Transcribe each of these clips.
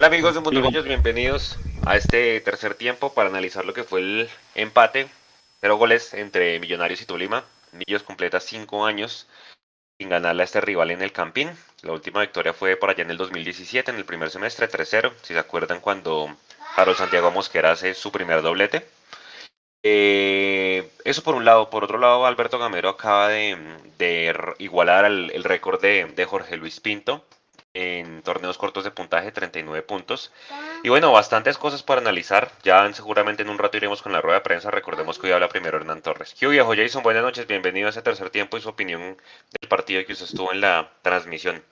Hola amigos de Mundo bienvenidos a este tercer tiempo para analizar lo que fue el empate, cero goles entre Millonarios y Tolima. Millos completa cinco años sin ganarle a este rival en el Campín. La última victoria fue por allá en el 2017, en el primer semestre, 3-0, si se acuerdan cuando Harold Santiago Mosquera hace su primer doblete. Eh, eso por un lado. Por otro lado, Alberto Gamero acaba de, igualar el, récord de, Jorge Luis Pinto en torneos cortos de puntaje, 39 puntos. Y bueno, bastantes cosas para analizar. Ya seguramente en un rato iremos con la rueda de prensa. Recordemos que hoy habla primero Hernán Torres. ¿Qué viejo Jason? Buenas noches, bienvenido a ese tercer tiempo y su opinión del partido que usted estuvo en la transmisión.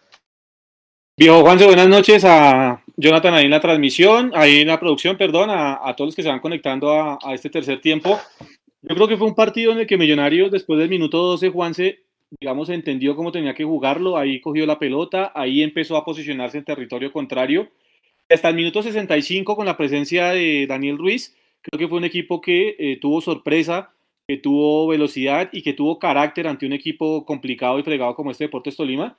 Viejo Juanse, buenas noches a Jonathan ahí en la transmisión, ahí en la producción, perdón, a, todos los que se van conectando a, este tercer tiempo. Yo creo que fue un partido en el que Millonarios, después del minuto 12, Juanse, digamos, entendió cómo tenía que jugarlo, ahí cogió la pelota, ahí empezó a posicionarse en territorio contrario. Hasta el minuto 65, con la presencia de Daniel Ruiz, creo que fue un equipo que eh, tuvo sorpresa, que tuvo velocidad y que tuvo carácter ante un equipo complicado y fregado como este Deportes Tolima.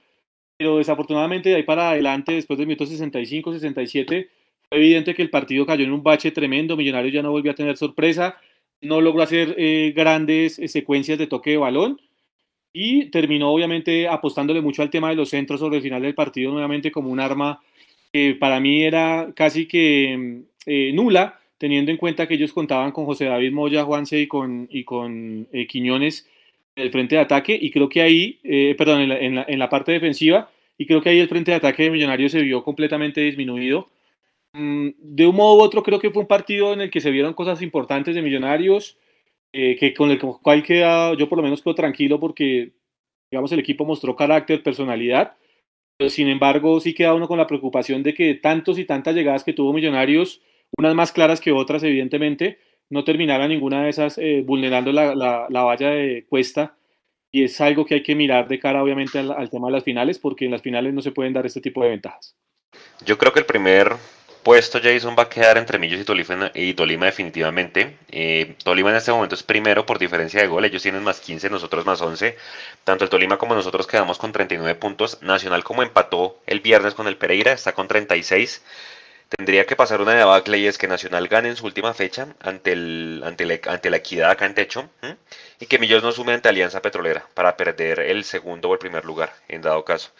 Pero desafortunadamente de ahí para adelante, después del minuto 65, 67, fue evidente que el partido cayó en un bache tremendo, Millonarios ya no volvió a tener sorpresa, no logró hacer eh, grandes eh, secuencias de toque de balón y terminó obviamente apostándole mucho al tema de los centros sobre el final del partido nuevamente como un arma que para mí era casi que eh, nula, teniendo en cuenta que ellos contaban con José David Moya, Juanse y con, y con Quiñones el frente de ataque y creo que ahí, eh, perdón, en la, en, la, parte defensiva, y creo que ahí el frente de ataque de Millonarios se vio completamente disminuido. Mm, de un modo u otro, creo que fue un partido en el que se vieron cosas importantes de Millonarios, eh, que con el cual queda, yo por lo menos quedo tranquilo porque, digamos, el equipo mostró carácter, personalidad. Sin embargo, sí queda uno con la preocupación de que tantos y tantas llegadas que tuvo Millonarios, unas más claras que otras, evidentemente, no terminara ninguna de esas eh, vulnerando la, la, valla de cuesta. Y es algo que hay que mirar de cara, obviamente, al, tema de las finales, porque en las finales no se pueden dar este tipo de ventajas. Yo creo que el primer puesto, Jason, va a quedar entre Millos y Tolima, y Tolima definitivamente. Eh, Tolima en este momento es primero por diferencia de gol. Ellos tienen más 15, nosotros más 11. Tanto el Tolima como nosotros quedamos con 39 puntos. Nacional, como empató el viernes con el Pereira, está con 36. Tendría que pasar una debacle y es que Nacional gane en su última fecha ante, el, ante, ante la equidad acá en techo y que Millos no sume ante Alianza Petrolera para perder el segundo o el primer lugar en dado caso.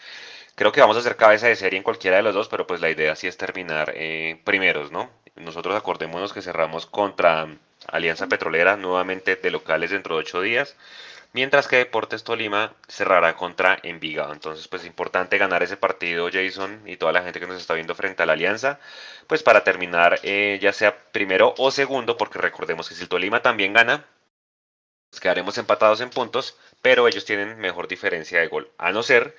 Creo que vamos a hacer cabeza de serie en cualquiera de los dos, pero pues la idea sí es terminar eh, primeros, ¿no? Nosotros acordémonos que cerramos contra Alianza Petrolera nuevamente de locales dentro de ocho días mientras que Deportes Tolima cerrará contra Envigado. Entonces, pues importante ganar ese partido, Jason, y toda la gente que nos está viendo frente a la Alianza, pues para terminar eh, ya sea primero o segundo, porque recordemos que si el Tolima también gana, quedaremos empatados en puntos, pero ellos tienen mejor diferencia de gol, a no ser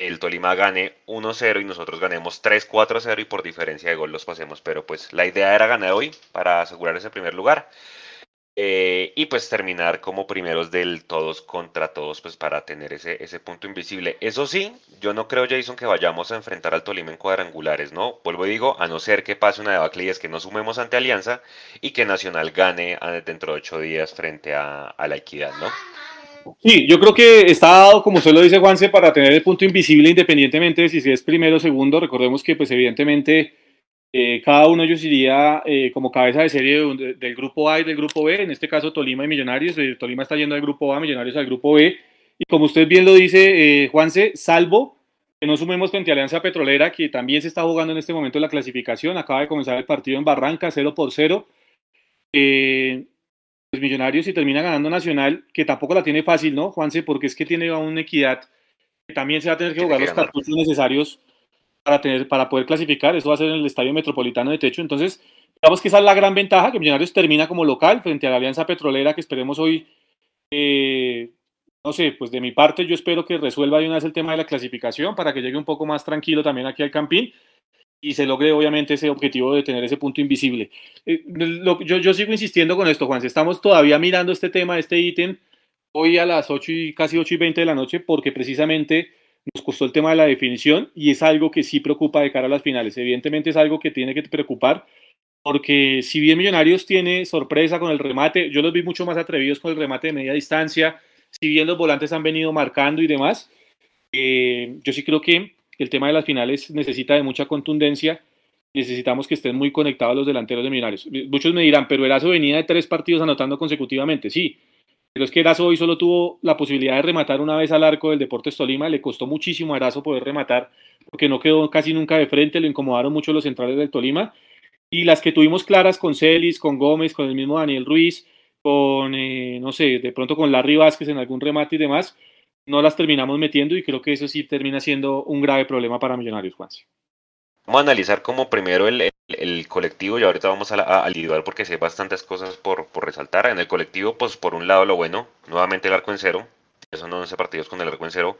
el Tolima gane 1-0 y nosotros ganemos 3-4-0 y por diferencia de gol los pasemos, pero pues la idea era ganar hoy para asegurar ese primer lugar. Eh, y pues terminar como primeros del todos contra todos, pues para tener ese, ese punto invisible. Eso sí, yo no creo, Jason, que vayamos a enfrentar al Tolima en cuadrangulares, ¿no? Vuelvo y digo, a no ser que pase una debacle y es que nos sumemos ante Alianza y que Nacional gane dentro de ocho días frente a, la Equidad, ¿no? Sí, yo creo que está dado, como usted lo dice, Juanse, para tener el punto invisible independientemente de si es primero o segundo. Recordemos que, pues, evidentemente eh, cada uno de ellos iría eh, como cabeza de serie del grupo A y del grupo B, en este caso Tolima y Millonarios. Eh, Tolima está yendo al grupo A, Millonarios al grupo B. Y como usted bien lo dice, Juanse, salvo que no sumemos frente a Alianza Petrolera, que también se está jugando en este momento la clasificación. Acaba de comenzar el partido en Barranca, 0 por 0. Pues Millonarios, si termina ganando Nacional, que tampoco la tiene fácil, ¿no, Juanse? Porque es que tiene una equidad que también se va a tener que jugar los cartuchos necesarios para, tener, para poder clasificar. Eso va a ser en el Estadio Metropolitano de Techo. Entonces, digamos que esa es la gran ventaja, que Millonarios termina como local frente a la Alianza Petrolera, que esperemos hoy, eh, no sé, pues de mi parte yo espero que resuelva de una vez el tema de la clasificación para que llegue un poco más tranquilo también aquí al Campín y se logre obviamente ese objetivo de tener ese punto invisible. Eh, yo, yo, sigo insistiendo con esto, Juan, estamos todavía mirando este tema, este ítem, hoy a las 8 y casi 8 y 20 de la noche, porque precisamente nos costó el tema de la definición y es algo que sí preocupa de cara a las finales. Evidentemente es algo que tiene que preocupar porque si bien Millonarios tiene sorpresa con el remate, yo los vi mucho más atrevidos con el remate de media distancia, si bien los volantes han venido marcando y demás, eh, yo sí creo que el tema de las finales necesita de mucha contundencia necesitamos que estén muy conectados los delanteros de Millonarios. Muchos me dirán, pero Erazo venía de tres partidos anotando consecutivamente. Sí, pero es que Erazo hoy solo tuvo la posibilidad de rematar una vez al arco del Deportes Tolima. Le costó muchísimo a Erazo poder rematar porque no quedó casi nunca de frente. Lo incomodaron mucho los centrales del Tolima. Y las que tuvimos claras con Celis, con Gómez, con el mismo Daniel Ruiz, con, eh, no sé, de pronto con Larry Vázquez en algún remate y demás, no las terminamos metiendo y creo que eso sí termina siendo un grave problema para Millonarios, Juanse. Vamos a analizar como primero el, el, colectivo y ahorita vamos a, a, individual porque sé bastantes cosas por, por, resaltar. En el colectivo, pues por un lado lo bueno, nuevamente el arco en cero, son 11 partidos con el arco en cero,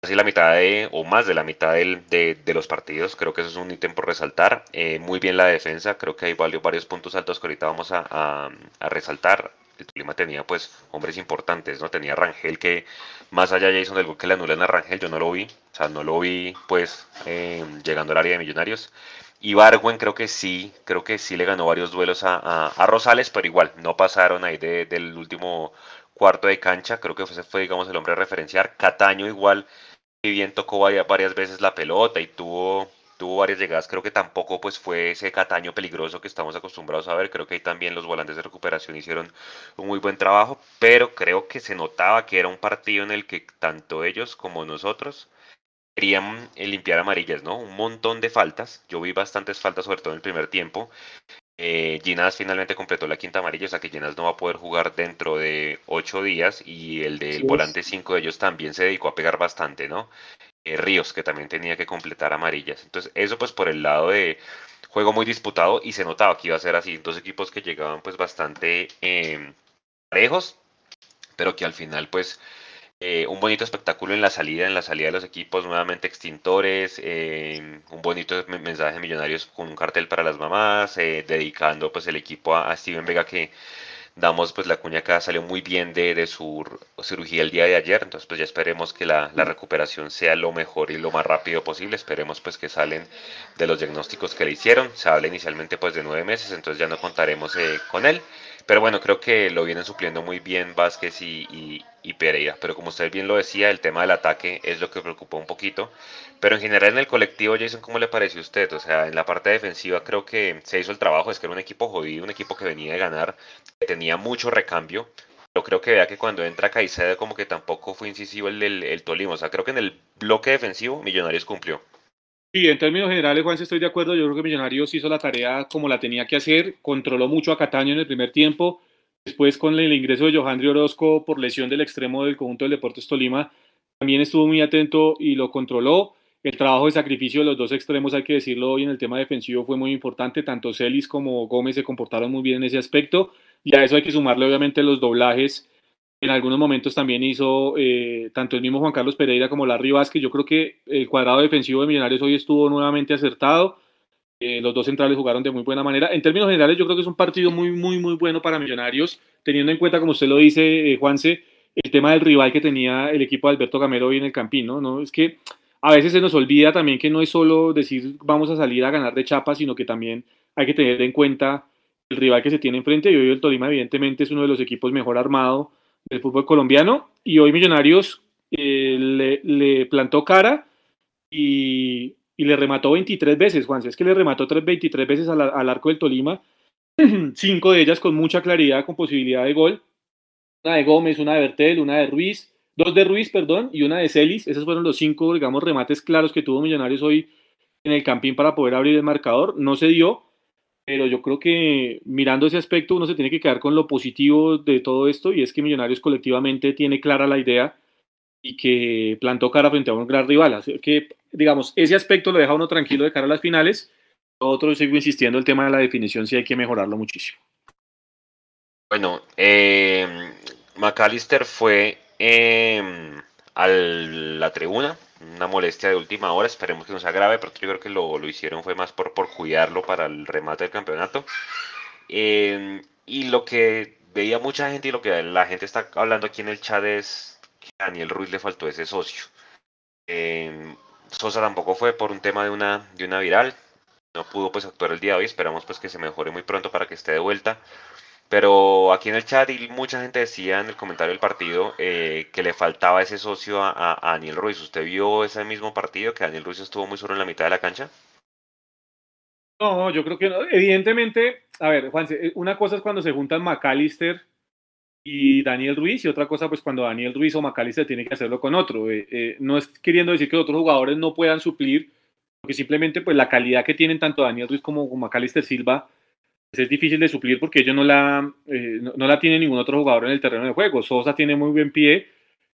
casi la mitad de, o más de la mitad de, de, los partidos, creo que eso es un ítem por resaltar. Eh, muy bien la defensa, creo que hay varios, varios puntos altos que ahorita vamos a, a, a resaltar el Tolima tenía pues hombres importantes, ¿no? Tenía Rangel que más allá de Jason del que le anulan a Rangel, yo no lo vi, o sea, no lo vi pues eh, llegando al área de Millonarios. Y Barwen creo que sí, creo que sí le ganó varios duelos a, a, Rosales, pero igual no pasaron ahí de, del último cuarto de cancha, creo que fue, fue digamos el hombre a referenciar. Cataño igual, y bien tocó varias, varias veces la pelota y tuvo tuvo varias llegadas, creo que tampoco pues fue ese Cataño peligroso que estamos acostumbrados a ver, creo que ahí también los volantes de recuperación hicieron un muy buen trabajo, pero creo que se notaba que era un partido en el que tanto ellos como nosotros querían limpiar amarillas, ¿no? Un montón de faltas, yo vi bastantes faltas sobre todo en el primer tiempo, eh, Ginás finalmente completó la quinta amarilla, o sea que Ginás no va a poder jugar dentro de ocho días y el del volante cinco de ellos también se dedicó a pegar bastante, ¿no? Eh, Ríos, que también tenía que completar amarillas. Entonces, eso pues por el lado de juego muy disputado y se notaba que iba a ser así. Dos equipos que llegaban pues bastante eh, parejos, pero que al final pues eh, un bonito espectáculo en la salida, en la salida de los equipos, nuevamente extintores, eh, un bonito mensaje de millonarios con un cartel para las mamás, dedicando pues el equipo a Steven Vega que damos pues la cuña acá salió muy bien de, de, su cirugía el día de ayer, entonces pues ya esperemos que la, la, recuperación sea lo mejor y lo más rápido posible, esperemos pues que salen de los diagnósticos que le hicieron, se habla inicialmente pues de nueve meses, entonces ya no contaremos eh, con él, pero bueno, creo que lo vienen supliendo muy bien Vázquez y, y, Pereira. Pero como usted bien lo decía, el tema del ataque es lo que preocupó un poquito. Pero en general en el colectivo, Jason, ¿cómo le pareció a usted? O sea, en la parte defensiva creo que se hizo el trabajo. Es que era un equipo jodido, un equipo que venía de ganar, que tenía mucho recambio. Yo creo que vea que cuando entra Caicedo como que tampoco fue incisivo el, el, el Tolima. O sea, creo que en el bloque defensivo Millonarios cumplió. Sí, en términos generales, Juan, estoy de acuerdo. Yo creo que Millonarios hizo la tarea como la tenía que hacer, controló mucho a Cataño en el primer tiempo. Después, con el ingreso de Johandri Orozco por lesión del extremo del conjunto del Deportes Tolima, también estuvo muy atento y lo controló. El trabajo de sacrificio de los dos extremos, hay que decirlo hoy, en el tema defensivo fue muy importante. Tanto Celis como Gómez se comportaron muy bien en ese aspecto. Y a eso hay que sumarle, obviamente, los doblajes en algunos momentos también hizo eh, tanto el mismo Juan Carlos Pereira como Larry Vázquez. Yo creo que el cuadrado defensivo de Millonarios hoy estuvo nuevamente acertado. Eh, los dos centrales jugaron de muy buena manera. En términos generales, yo creo que es un partido muy, muy, muy bueno para Millonarios, teniendo en cuenta, como usted lo dice, eh, Juanse, el tema del rival que tenía el equipo de Alberto Gamero hoy en el Campín, ¿no? ¿no? Es que a veces se nos olvida también que no es solo decir vamos a salir a ganar de chapa, sino que también hay que tener en cuenta el rival que se tiene enfrente. Y hoy el Tolima, evidentemente, es uno de los equipos mejor armado del fútbol colombiano y hoy Millonarios eh, le, plantó cara y, y, le remató 23 veces, Juan, es que le remató 23 veces al, al, arco del Tolima, cinco de ellas con mucha claridad, con posibilidad de gol, una de Gómez, una de Bertel, una de Ruiz, dos de Ruiz, perdón, y una de Celis, esos fueron los cinco, digamos, remates claros que tuvo Millonarios hoy en el Campín para poder abrir el marcador, no se dio, pero yo creo que mirando ese aspecto uno se tiene que quedar con lo positivo de todo esto y es que Millonarios colectivamente tiene clara la idea y que plantó cara frente a un gran rival. Así que, digamos, ese aspecto lo deja uno tranquilo de cara a las finales. Otro sigo insistiendo, el tema de la definición sí hay que mejorarlo muchísimo. Bueno, eh, McAllister fue eh, a la tribuna una molestia de última hora, esperemos que no sea grave, pero yo creo que lo, lo hicieron fue más por, por cuidarlo para el remate del campeonato. Eh, y lo que veía mucha gente y lo que la gente está hablando aquí en el chat es que a Daniel Ruiz le faltó ese socio. Eh, Sosa tampoco fue por un tema de una, de una viral, no pudo pues actuar el día de hoy, esperamos pues que se mejore muy pronto para que esté de vuelta. Pero aquí en el chat y mucha gente decía en el comentario del partido eh, que le faltaba ese socio a, Daniel Ruiz. ¿Usted vio ese mismo partido que Daniel Ruiz estuvo muy solo en la mitad de la cancha? No, yo creo que no. Evidentemente, a ver, Juan, eh, una cosa es cuando se juntan McAllister y Daniel Ruiz y otra cosa pues cuando Daniel Ruiz o McAllister tiene que hacerlo con otro. Eh, no es queriendo decir que otros jugadores no puedan suplir, porque simplemente pues la calidad que tienen tanto Daniel Ruiz como McAllister Silva es difícil de suplir porque ellos no la, no, la tiene ningún otro jugador en el terreno de juego. Sosa tiene muy buen pie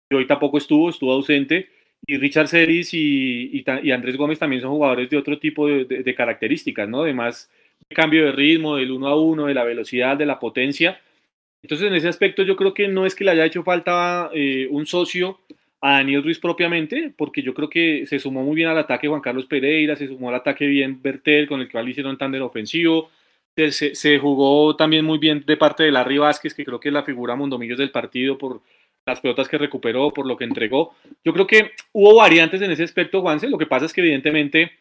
y hoy tampoco estuvo, estuvo ausente. Y Richard Ceris y, y, Andrés Gómez también son jugadores de otro tipo de, de características, ¿no? De más cambio de ritmo, del uno a uno, de la velocidad, de la potencia. Entonces, en ese aspecto, yo creo que no es que le haya hecho falta eh, un socio a Daniel Ruiz propiamente, porque yo creo que se sumó muy bien al ataque Juan Carlos Pereira, se sumó al ataque bien Bertel, con el cual hicieron tándem ofensivo. Se, jugó también muy bien de parte de Larry Vázquez, que creo que es la figura Mondomillos del partido por las pelotas que recuperó, por lo que entregó. Yo creo que hubo variantes en ese aspecto, Juanse. Lo que pasa es que, evidentemente,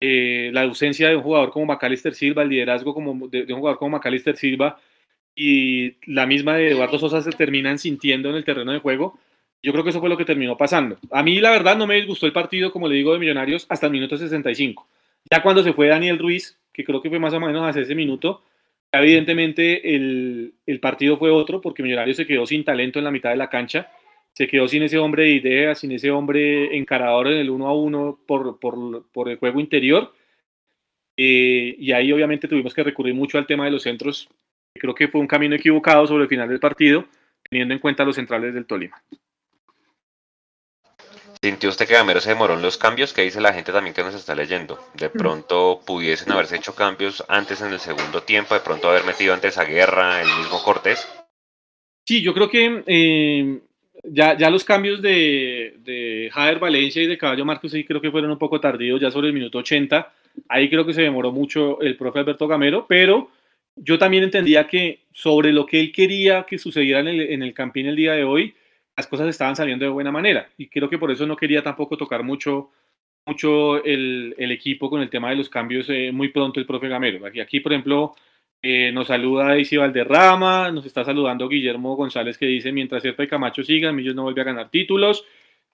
eh, la ausencia de un jugador como Macalister Silva, el liderazgo como de, un jugador como Macalister Silva y la misma de Eduardo Sosa se terminan sintiendo en el terreno de juego. Yo creo que eso fue lo que terminó pasando. A mí, la verdad, no me disgustó el partido, como le digo, de Millonarios hasta el minuto 65. Ya cuando se fue Daniel Ruiz, que creo que fue más o menos hace ese minuto, evidentemente el, el partido fue otro porque Millonarios se quedó sin talento en la mitad de la cancha se quedó sin ese hombre de ideas, sin ese hombre encarador en el uno a uno por, por, por el juego interior. Eh, y ahí obviamente tuvimos que recurrir mucho al tema de los centros. Creo que fue un camino equivocado sobre el final del partido, teniendo en cuenta los centrales del Tolima. ¿Sintió usted que Gamero se demoró en los cambios? ¿Qué dice la gente también que nos está leyendo? De pronto pudiesen haberse hecho cambios antes en el segundo tiempo, de pronto haber metido antes a Guerra, el mismo Cortés. Sí, yo creo que eh, ya, ya los cambios de, de Jader Valencia y de Caballo Marcos sí creo que fueron un poco tardíos, ya sobre el minuto 80. Ahí creo que se demoró mucho el profe Alberto Gamero, pero yo también entendía que sobre lo que él quería que sucediera en el, en el Campín el día de hoy, las cosas estaban saliendo de buena manera. Y creo que por eso no quería tampoco tocar mucho, mucho el, el equipo con el tema de los cambios eh, muy pronto el profe Gamero. Aquí, aquí por ejemplo, eh, nos saluda Isi Valderrama, nos está saludando Guillermo González que dice, mientras Serpa y Camacho sigan, Millos no vuelve a ganar títulos,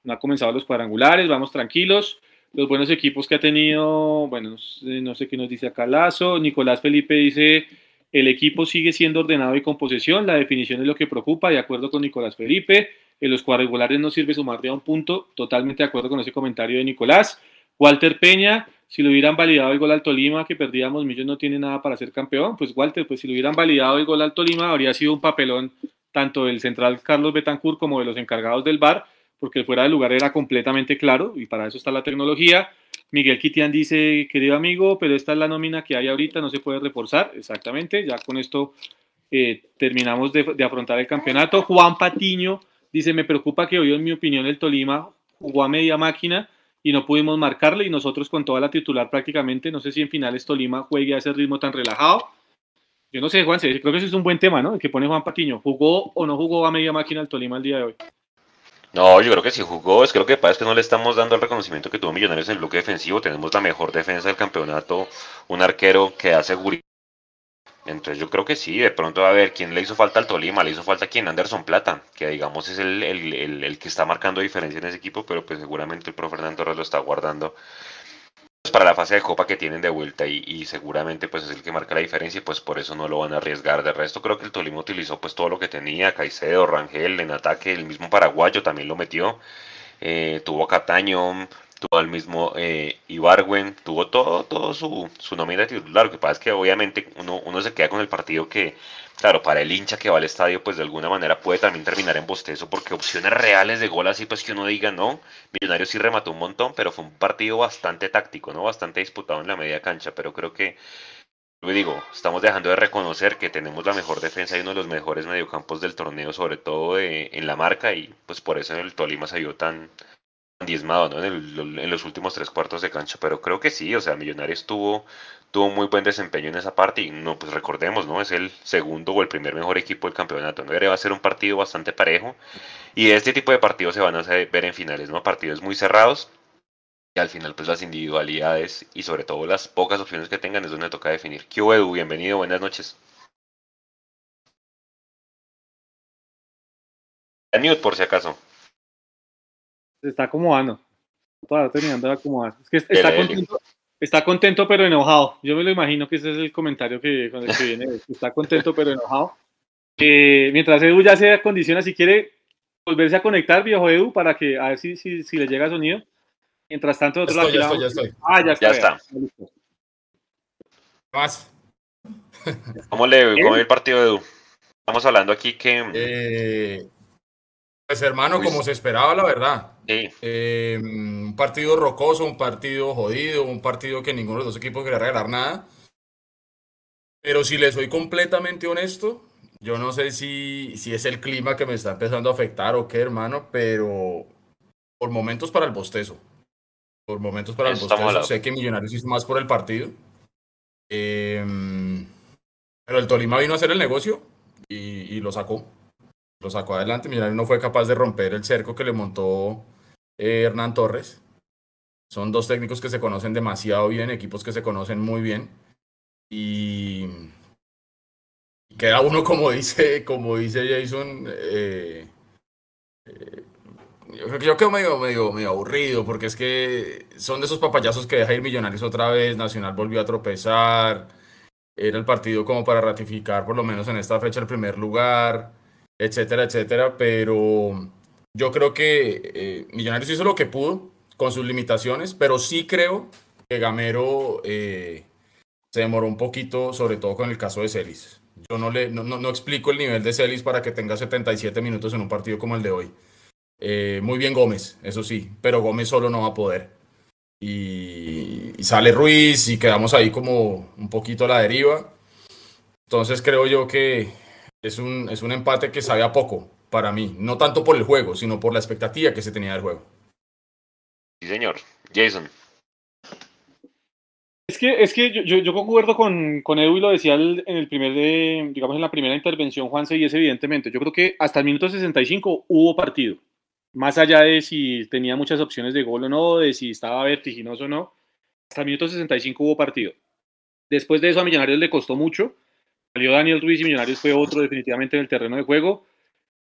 no ha comenzado los cuadrangulares, vamos tranquilos. Los buenos equipos que ha tenido, bueno, no sé, qué nos dice acá Lazo, Nicolás Felipe dice, el equipo sigue siendo ordenado y con posesión, la definición es lo que preocupa, de acuerdo con Nicolás Felipe, en los cuadrangulares no sirve sumar de un punto, totalmente de acuerdo con ese comentario de Nicolás. Walter Peña, si lo hubieran validado el gol al Tolima, que perdíamos, Millos no tiene nada para ser campeón, pues Walter, pues si lo hubieran validado el gol al Tolima, habría sido un papelón tanto del central Carlos Betancourt como de los encargados del bar, porque fuera de lugar era completamente claro, y para eso está la tecnología. Miguel Kitian dice, querido amigo, pero esta es la nómina que hay ahorita, no se puede reforzar. Exactamente, ya con esto eh, terminamos de, afrontar el campeonato. Juan Patiño dice, me preocupa que hoy, en mi opinión, el Tolima jugó a media máquina y no pudimos marcarle y nosotros con toda la titular prácticamente, no sé si en finales Tolima juegue a ese ritmo tan relajado. Yo no sé, Juan, creo que ese es un buen tema, ¿no? El que pone Juan Patiño. ¿Jugó o no jugó a media máquina el Tolima el día de hoy? No, yo creo que sí jugó. Es lo que pasa es que no le estamos dando el reconocimiento que tuvo Millonarios en el bloque defensivo. Tenemos la mejor defensa del campeonato. Un arquero que da seguridad entonces yo creo que sí, de pronto a ver quién le hizo falta al Tolima, le hizo falta a quien Anderson Plata, que digamos es el, el, el, que está marcando diferencia en ese equipo, pero pues seguramente el profe Fernando Torres lo está guardando pues, para la fase de copa que tienen de vuelta y, y, seguramente pues es el que marca la diferencia y pues por eso no lo van a arriesgar. De resto creo que el Tolima utilizó pues todo lo que tenía, Caicedo, Rangel en ataque, el mismo paraguayo también lo metió, eh, tuvo Cataño, tuvo al mismo eh, Ibarwen, tuvo todo, todo su, su nómina titular. Lo que pasa es que obviamente uno, uno se queda con el partido que, claro, para el hincha que va al estadio, pues de alguna manera puede también terminar en bostezo, porque opciones reales de gol así, pues que uno diga, no, Millonarios sí remató un montón, pero fue un partido bastante táctico, ¿no? Bastante disputado en la media cancha, pero creo que yo digo, estamos dejando de reconocer que tenemos la mejor defensa y uno de los mejores mediocampos del torneo, sobre todo en la marca, y pues por eso el Tolima se vio tan, diezmado ¿no? en, los últimos tres cuartos de cancha, pero creo que sí, o sea, Millonarios tuvo, tuvo muy buen desempeño en esa parte y no, pues recordemos, ¿no? Es el segundo o el primer mejor equipo del campeonato, ¿no? Va a ser un partido bastante parejo y este tipo de partidos se van a ver en finales, ¿no? Partidos muy cerrados y al final pues las individualidades y sobre todo las pocas opciones que tengan es donde toca definir. ¿Qué Edu? Bienvenido, buenas noches. Por si acaso se está acomodando. Todavía terminando de acomodar. Es que está contento, está contento pero enojado. Yo me lo imagino que ese es el comentario que, con el que viene. Está contento pero enojado. Eh, mientras Edu ya se acondiciona, si quiere volverse a conectar, viejo Edu, para que a ver si, si, si le llega sonido. Mientras tanto, otro ya estoy, ya estoy, Ah, ya está. Ya está. Más. ¿Cómo le cómo ve el partido Edu? Estamos hablando aquí que... Eh, pues hermano, como se esperaba, la verdad. Sí, Eh, un partido rocoso, un partido jodido, un partido que ninguno de los dos equipos quería regalar nada. Pero si le soy completamente honesto, yo no sé si, si es el clima que me está empezando a afectar o qué, hermano, pero por momentos para el bostezo. Por momentos para el Eso bostezo. Sé que Millonarios hizo más por el partido. Eh, pero el Tolima vino a hacer el negocio y, y lo sacó. Lo sacó adelante. Millonarios no fue capaz de romper el cerco que le montó eh, Hernán Torres. Son dos técnicos que se conocen demasiado bien, equipos que se conocen muy bien. Y queda uno, como dice, como dice Jason, yo creo que yo quedo medio, medio, medio aburrido, porque es que son de esos papayazos que deja ir Millonarios otra vez, Nacional volvió a tropezar, era el partido como para ratificar por lo menos en esta fecha el primer lugar, etcétera, etcétera, pero yo creo que eh, Millonarios hizo lo que pudo con sus limitaciones, pero sí creo que Gamero eh, se demoró un poquito, sobre todo con el caso de Celis. Yo no, le, no, no, explico el nivel de Celis para que tenga 77 minutos en un partido como el de hoy. Eh, muy bien Gómez, eso sí, pero Gómez solo no va a poder. Y, y sale Ruiz y quedamos ahí como un poquito a la deriva. Entonces creo yo que es un, es un empate que sabe a poco para mí, no tanto por el juego, sino por la expectativa que se tenía del juego. sí, señor. Jason. Es que, es que yo, yo, yo concuerdo con, con Edu y lo decía el- en el primer de, digamos, en la primera intervención, Juanse, y es evidentemente, yo creo que hasta el minuto 65 hubo partido. Más allá de si tenía muchas opciones de gol o no, de si estaba vertiginoso o no, hasta el minuto 65 hubo partido. Después de eso a Millonarios le costó mucho. Salió Daniel Ruiz y Millonarios fue otro definitivamente en el terreno de juego.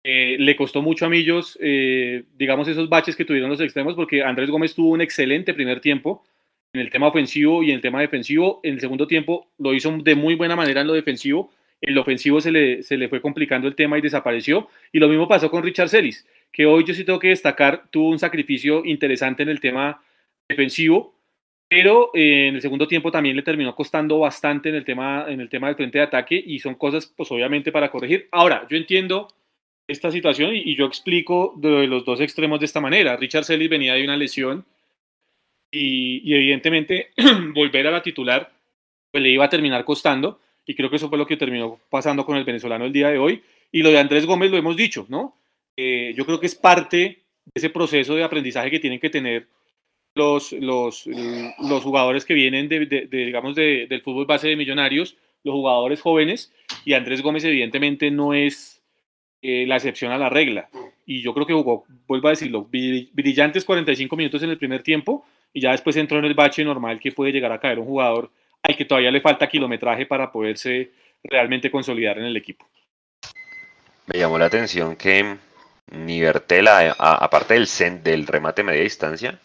Eh, le costó mucho a Millos, eh, digamos, esos baches que tuvieron los extremos, porque Andrés Gómez tuvo un excelente primer tiempo en el tema ofensivo y en el tema defensivo. En el segundo tiempo lo hizo de muy buena manera en lo defensivo. En lo ofensivo se le, se le fue complicando el tema y desapareció. Y lo mismo pasó con Richard Celis, que hoy yo sí tengo que destacar, tuvo un sacrificio interesante en el tema defensivo, pero eh, en el segundo tiempo también le terminó costando bastante en el tema, en el tema del frente de ataque y son cosas, pues obviamente, para corregir. Ahora, yo entiendo esta situación y, yo explico de los dos extremos de esta manera. Richard Celis venía de una lesión y, y evidentemente volver a la titular pues le iba a terminar costando y creo que eso fue lo que terminó pasando con el venezolano el día de hoy y lo de Andrés Gómez lo hemos dicho, ¿no? Eh, yo creo que es parte de ese proceso de aprendizaje que tienen que tener los, los, los jugadores que vienen de, digamos de, del fútbol base de millonarios, los jugadores jóvenes y Andrés Gómez evidentemente no es eh, la excepción a la regla y yo creo que jugó, vuelvo a decirlo, brillantes 45 minutos en el primer tiempo y ya después entró en el bache normal que puede llegar a caer un jugador al que todavía le falta kilometraje para poderse realmente consolidar en el equipo. Me llamó la atención que Nivertela, a- aparte del, del remate media distancia,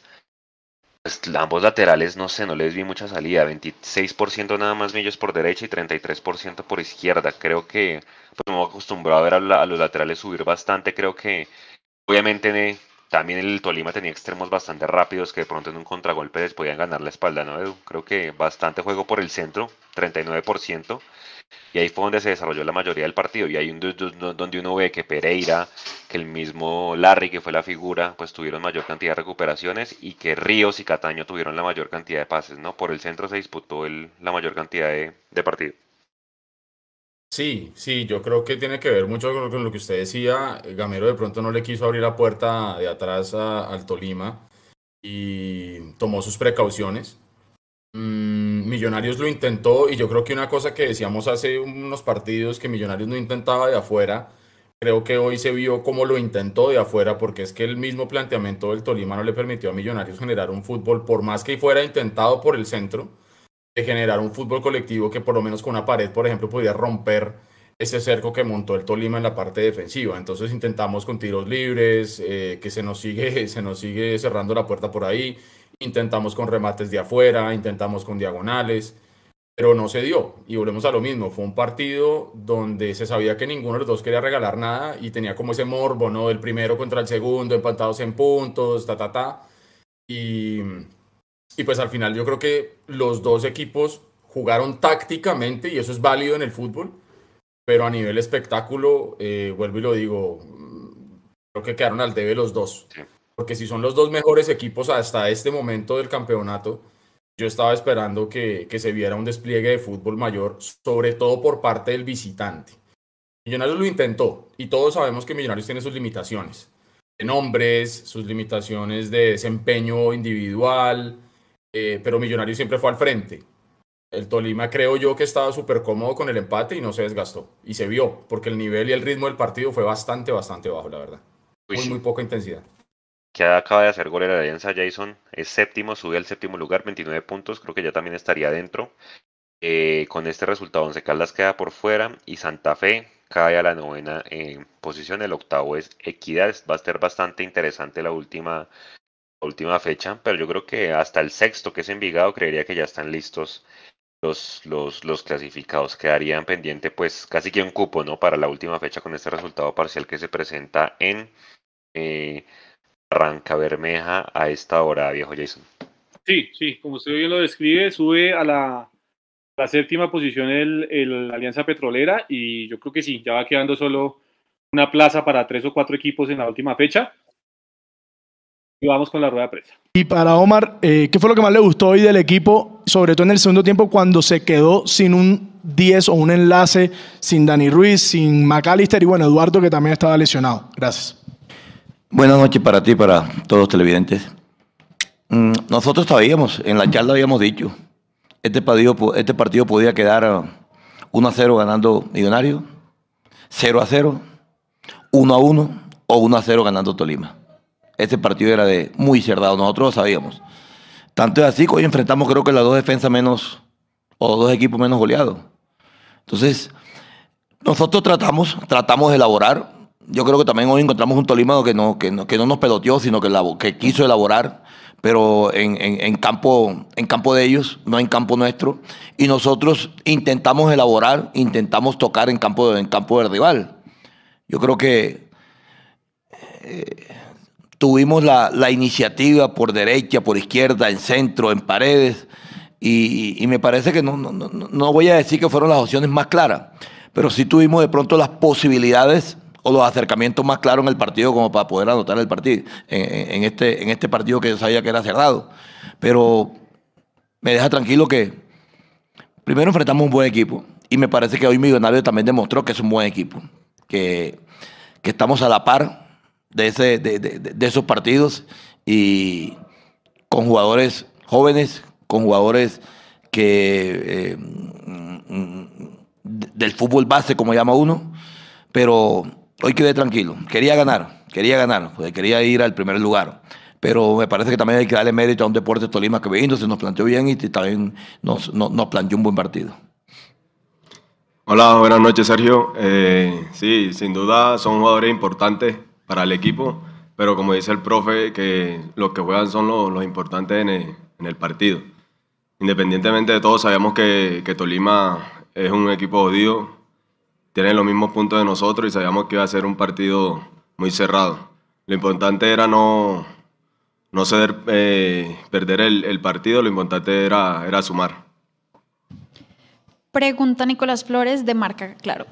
pues ambos laterales, no sé, no les vi mucha salida. 26% nada más Millos por derecha y 33% por izquierda. Creo que, pues me acostumbrado a ver a, la- a los laterales subir bastante. Creo que, obviamente, también el Tolima tenía extremos bastante rápidos que de pronto en un contragolpe les podían ganar la espalda, ¿no? Creo que bastante juego por el centro, 39%. Y ahí fue donde se desarrolló la mayoría del partido. Y do- donde uno ve que Pereira, que el mismo Larry, que fue la figura, pues tuvieron mayor cantidad de recuperaciones y que Ríos y Cataño tuvieron la mayor cantidad de pases, ¿no? Por el centro se disputó el- la mayor cantidad de, de partido. Sí, sí, yo creo que tiene que ver mucho con lo que usted decía. Gamero de pronto no le quiso abrir la puerta de atrás a- al Tolima y tomó sus precauciones. Mm, Millonarios lo intentó y yo creo que una cosa que decíamos hace unos partidos que Millonarios no intentaba de afuera, creo que hoy se vio cómo lo intentó de afuera porque es que el mismo planteamiento del Tolima no le permitió a Millonarios generar un fútbol, por más que fuera intentado por el centro de generar un fútbol colectivo que por lo menos con una pared, por ejemplo, pudiera romper ese cerco que montó el Tolima en la parte defensiva. Entonces intentamos con tiros libres, eh, que se nos, sigue, se nos sigue cerrando la puerta por ahí. Intentamos con remates de afuera, intentamos con diagonales, pero no se dio. Y volvemos a lo mismo, fue un partido donde se sabía que ninguno de los dos quería regalar nada y tenía como ese morbo, ¿no? El primero contra el segundo, empatados en puntos, ta, ta, ta. Y, y pues al final yo creo que los dos equipos jugaron tácticamente y eso es válido en el fútbol, pero a nivel espectáculo, eh, vuelvo y lo digo, creo que quedaron al debe los dos. Porque si son los dos mejores equipos hasta este momento del campeonato, yo estaba esperando que, que, se viera un despliegue de fútbol mayor, sobre todo por parte del visitante. Millonarios lo intentó y todos sabemos que Millonarios tiene sus limitaciones de nombres, sus limitaciones de desempeño individual, eh, pero Millonarios siempre fue al frente. El Tolima creo yo que estaba súper cómodo con el empate y no se desgastó. Y se vio, porque el nivel y el ritmo del partido fue bastante, bastante bajo, la verdad. Muy, muy poca intensidad que acaba de hacer gol en la Alianza Jason, es séptimo, sube al séptimo lugar, 29 puntos, creo que ya también estaría dentro. Eh, con este resultado, Once Caldas queda por fuera y Santa Fe cae a la novena en posición. El octavo es Equidad. Va a ser bastante interesante la última, la última fecha, pero yo creo que hasta el sexto, que es Envigado, creería que ya están listos los, los, los clasificados. Quedarían pendiente, pues, casi que un cupo, ¿no? Para la última fecha con este resultado parcial que se presenta en. Eh, Arranca Bermeja a esta hora, viejo Jason. Sí, sí, como usted bien lo describe, sube a la, séptima posición el, el, Alianza Petrolera y yo creo que sí, ya va quedando solo una plaza para tres o cuatro equipos en la última fecha. Y vamos con la rueda de prensa. Y para Omar, eh, ¿qué fue lo que más le gustó hoy del equipo, sobre todo en el segundo tiempo, cuando se quedó sin un 10 o un enlace, sin Dani Ruiz, sin McAllister y bueno, Eduardo que también estaba lesionado? Gracias. Buenas noches para ti para todos los televidentes. Mm, nosotros sabíamos, en la charla habíamos dicho, este partido, este partido podía quedar 1 a 0 ganando Millonario, 0 a 0, 1 a 1 o 1 a 0 ganando Tolima. Este partido era de muy cerrado, nosotros lo sabíamos. Tanto es así que hoy enfrentamos creo que las dos defensas menos, o dos equipos menos goleados. Entonces, nosotros tratamos, tratamos de elaborar, yo creo que también hoy encontramos un Tolima que no, que no, que no nos peloteó, sino que, que quiso elaborar, pero en, en, campo, en campo de ellos, no en campo nuestro. Y nosotros intentamos elaborar, intentamos tocar en campo, en campo del rival. Yo creo que eh, tuvimos la, la, iniciativa por derecha, por izquierda, en centro, en paredes. Y, me parece que no, no, no voy a decir que fueron las opciones más claras, pero sí tuvimos de pronto las posibilidades o los acercamientos más claros en el partido como para poder anotar el partido, en, este, en este partido que yo sabía que era cerrado. Pero me deja tranquilo que primero enfrentamos un buen equipo y me parece que hoy Millonario también demostró que es un buen equipo, que, estamos a la par de, ese, de, esos partidos y con jugadores jóvenes, con jugadores que eh, mm, mm, del fútbol base, como llama uno, pero hoy quedé tranquilo. Quería ganar, quería ganar, pues quería ir al primer lugar. Pero me parece que también hay que darle mérito a un deporte Tolima que vino, se nos planteó bien y también nos, nos, planteó un buen partido. Hola, buenas noches Sergio. Eh, sí, sin duda son jugadores importantes para el equipo, pero como dice el profe, que los que juegan son los, importantes en el, en el, partido. Independientemente de todo, sabemos que, que Tolima es un equipo jodido, tienen los mismos puntos de nosotros y sabíamos que iba a ser un partido muy cerrado. Lo importante era no, no ceder, eh, perder el, partido, lo importante era, era sumar. Pregunta Nicolás Flores de Marca Claro.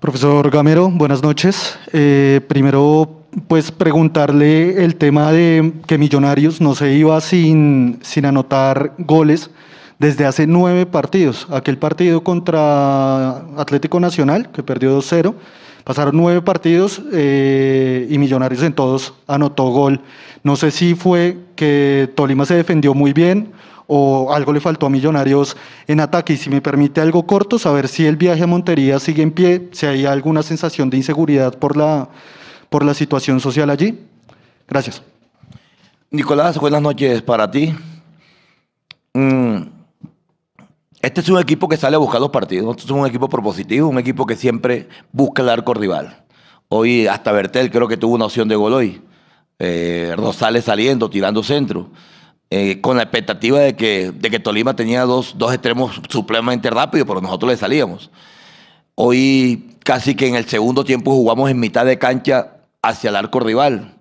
Profesor Gamero, buenas noches. Eh, primero, pues preguntarle el tema de que Millonarios no se iba sin, sin anotar goles desde hace nueve partidos. Aquel partido contra Atlético Nacional, que perdió 2-0, pasaron nueve partidos eh, y Millonarios en todos anotó gol. No sé si fue que Tolima se defendió muy bien o algo le faltó a Millonarios en ataque. Y si me permite algo corto, saber si el viaje a Montería sigue en pie, si hay alguna sensación de inseguridad por la, por la situación social allí. Gracias. Nicolás, buenas noches para ti. Mm, este es un equipo que sale a buscar los partidos. Este es un equipo propositivo, un equipo que siempre busca el arco rival. Hoy hasta Bertel creo que tuvo una opción de gol hoy. eh, Rosales saliendo, tirando centro, eh, con la expectativa de que, de que Tolima tenía dos, dos extremos supremamente rápidos, pero nosotros le salíamos. Hoy casi que en el segundo tiempo jugamos en mitad de cancha hacia el arco rival.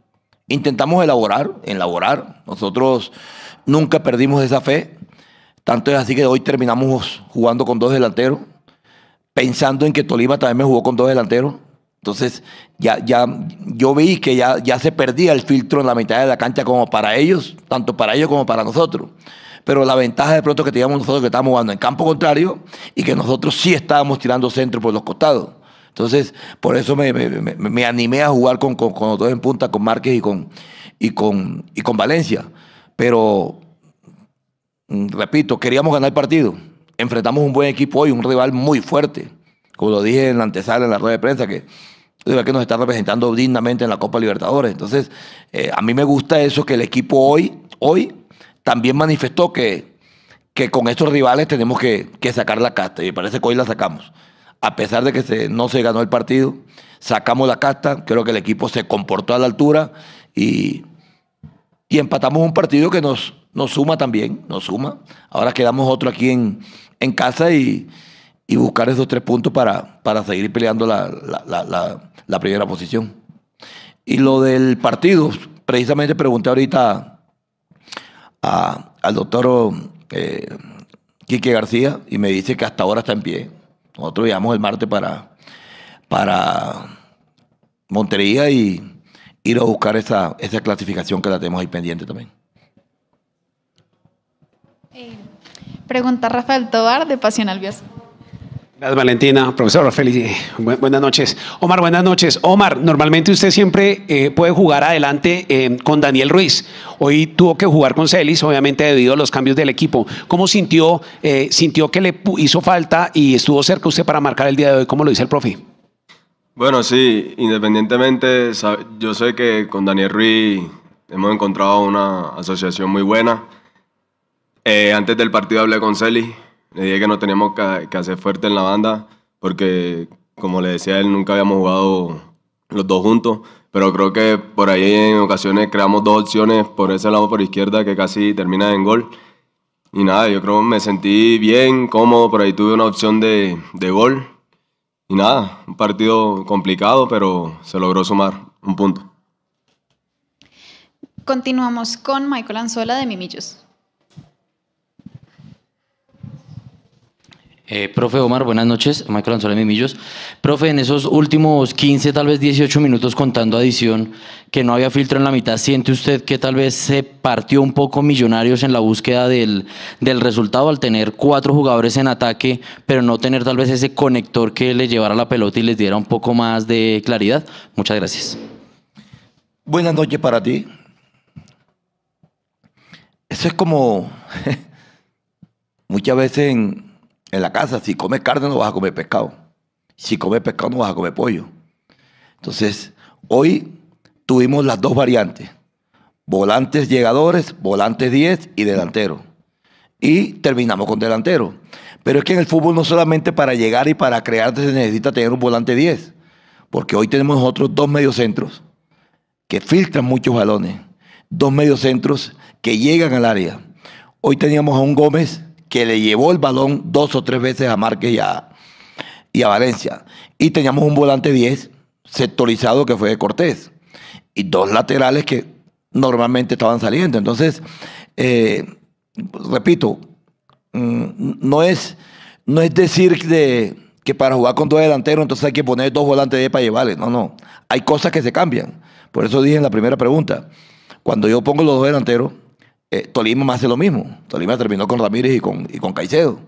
Intentamos elaborar, elaborar. Nosotros nunca perdimos esa fe. Tanto es así que hoy terminamos jugando con dos delanteros, pensando en que Tolima también me jugó con dos delanteros. Entonces, ya, ya, yo vi que ya, ya se perdía el filtro en la mitad de la cancha como para ellos, tanto para ellos como para nosotros. Pero la ventaja de pronto que teníamos nosotros que estábamos jugando en campo contrario y que nosotros sí estábamos tirando centro por los costados. Entonces, por eso me, me, me, animé a jugar con, con, con, los dos en punta, con Márquez y con, y con, y con Valencia. Pero, repito, queríamos ganar el partido. Enfrentamos un buen equipo hoy, un rival muy fuerte. Como lo dije en la antesala, en la rueda de prensa, que que nos está representando dignamente en la Copa Libertadores. Entonces, eh, a mí me gusta eso que el equipo hoy, hoy también manifestó que, que con estos rivales tenemos que, que sacar la casta. Y parece que hoy la sacamos. A pesar de que no se ganó el partido, sacamos la casta. Creo que el equipo se comportó a la altura y, y empatamos un partido que nos, nos suma también, nos suma. Ahora quedamos otro aquí en, en casa y, y buscar esos tres puntos para, para seguir peleando la, la, primera posición. Y lo del partido, precisamente pregunté ahorita al doctor eh, Quique García y me dice que hasta ahora está en pie. Nosotros viajamos el martes para, para Montería y ir a buscar esa, esa clasificación que la tenemos ahí pendiente también. Eh, pregunta Rafael Tobar de Pasión Albios. Gracias, Valentina. Profesor Rafael, buenas noches. Omar, buenas noches. Omar, normalmente usted siempre eh, puede jugar adelante eh, con Daniel Ruiz. Hoy tuvo que jugar con Celis, obviamente debido a los cambios del equipo. ¿Cómo sintió, eh, sintió que le hizo falta y estuvo cerca usted para marcar el día de hoy, como lo dice el profe? Bueno, sí, independientemente, yo sé que con Daniel Ruiz hemos encontrado una asociación muy buena. Antes del partido hablé con Celis le dije que no teníamos que, hacer fuerte en la banda porque, como le decía él, nunca habíamos jugado los dos juntos. Pero creo que por ahí en ocasiones creamos dos opciones por ese lado por izquierda que casi termina en gol. Y nada, yo creo que me sentí bien, cómodo, por ahí tuve una opción de, de gol. Y nada, un partido complicado, pero se logró sumar un punto. Continuamos con Michael Anzuela de Mimillos. Eh, profe Omar, buenas noches. Michael Anzola Millos. Profe, en esos últimos 15, tal vez 18 minutos contando adición, que no había filtro en la mitad, ¿siente usted que tal vez se partió un poco Millonarios en la búsqueda del, del resultado al tener cuatro jugadores en ataque, pero no tener tal vez ese conector que le llevara la pelota y les diera un poco más de claridad? Muchas gracias. Buenas noches para ti. Eso es como muchas veces en en la casa, si comes carne no vas a comer pescado. Si comes pescado no vas a comer pollo. Entonces, hoy tuvimos las dos variantes. Volantes llegadores, volantes 10 y delantero. Y terminamos con delantero. Pero es que en el fútbol no solamente para llegar y para crear se necesita tener un volante 10. Porque hoy tenemos otros dos mediocentros que filtran muchos balones. Dos mediocentros que llegan al área. Hoy teníamos a un Gómez que le llevó el balón dos o tres veces a Márquez y a, Valencia. Y teníamos un volante 10 sectorizado que fue de Cortés. Y dos laterales que normalmente estaban saliendo. Entonces, eh, repito, mm, no es, no es decir de, que para jugar con dos delanteros entonces hay que poner dos volantes 10 para llevarles. No, no. Hay cosas que se cambian. Por eso dije en la primera pregunta, cuando yo pongo los dos delanteros, eh, Tolima más hace lo mismo. Tolima terminó con Ramírez y con, y con Caicedo.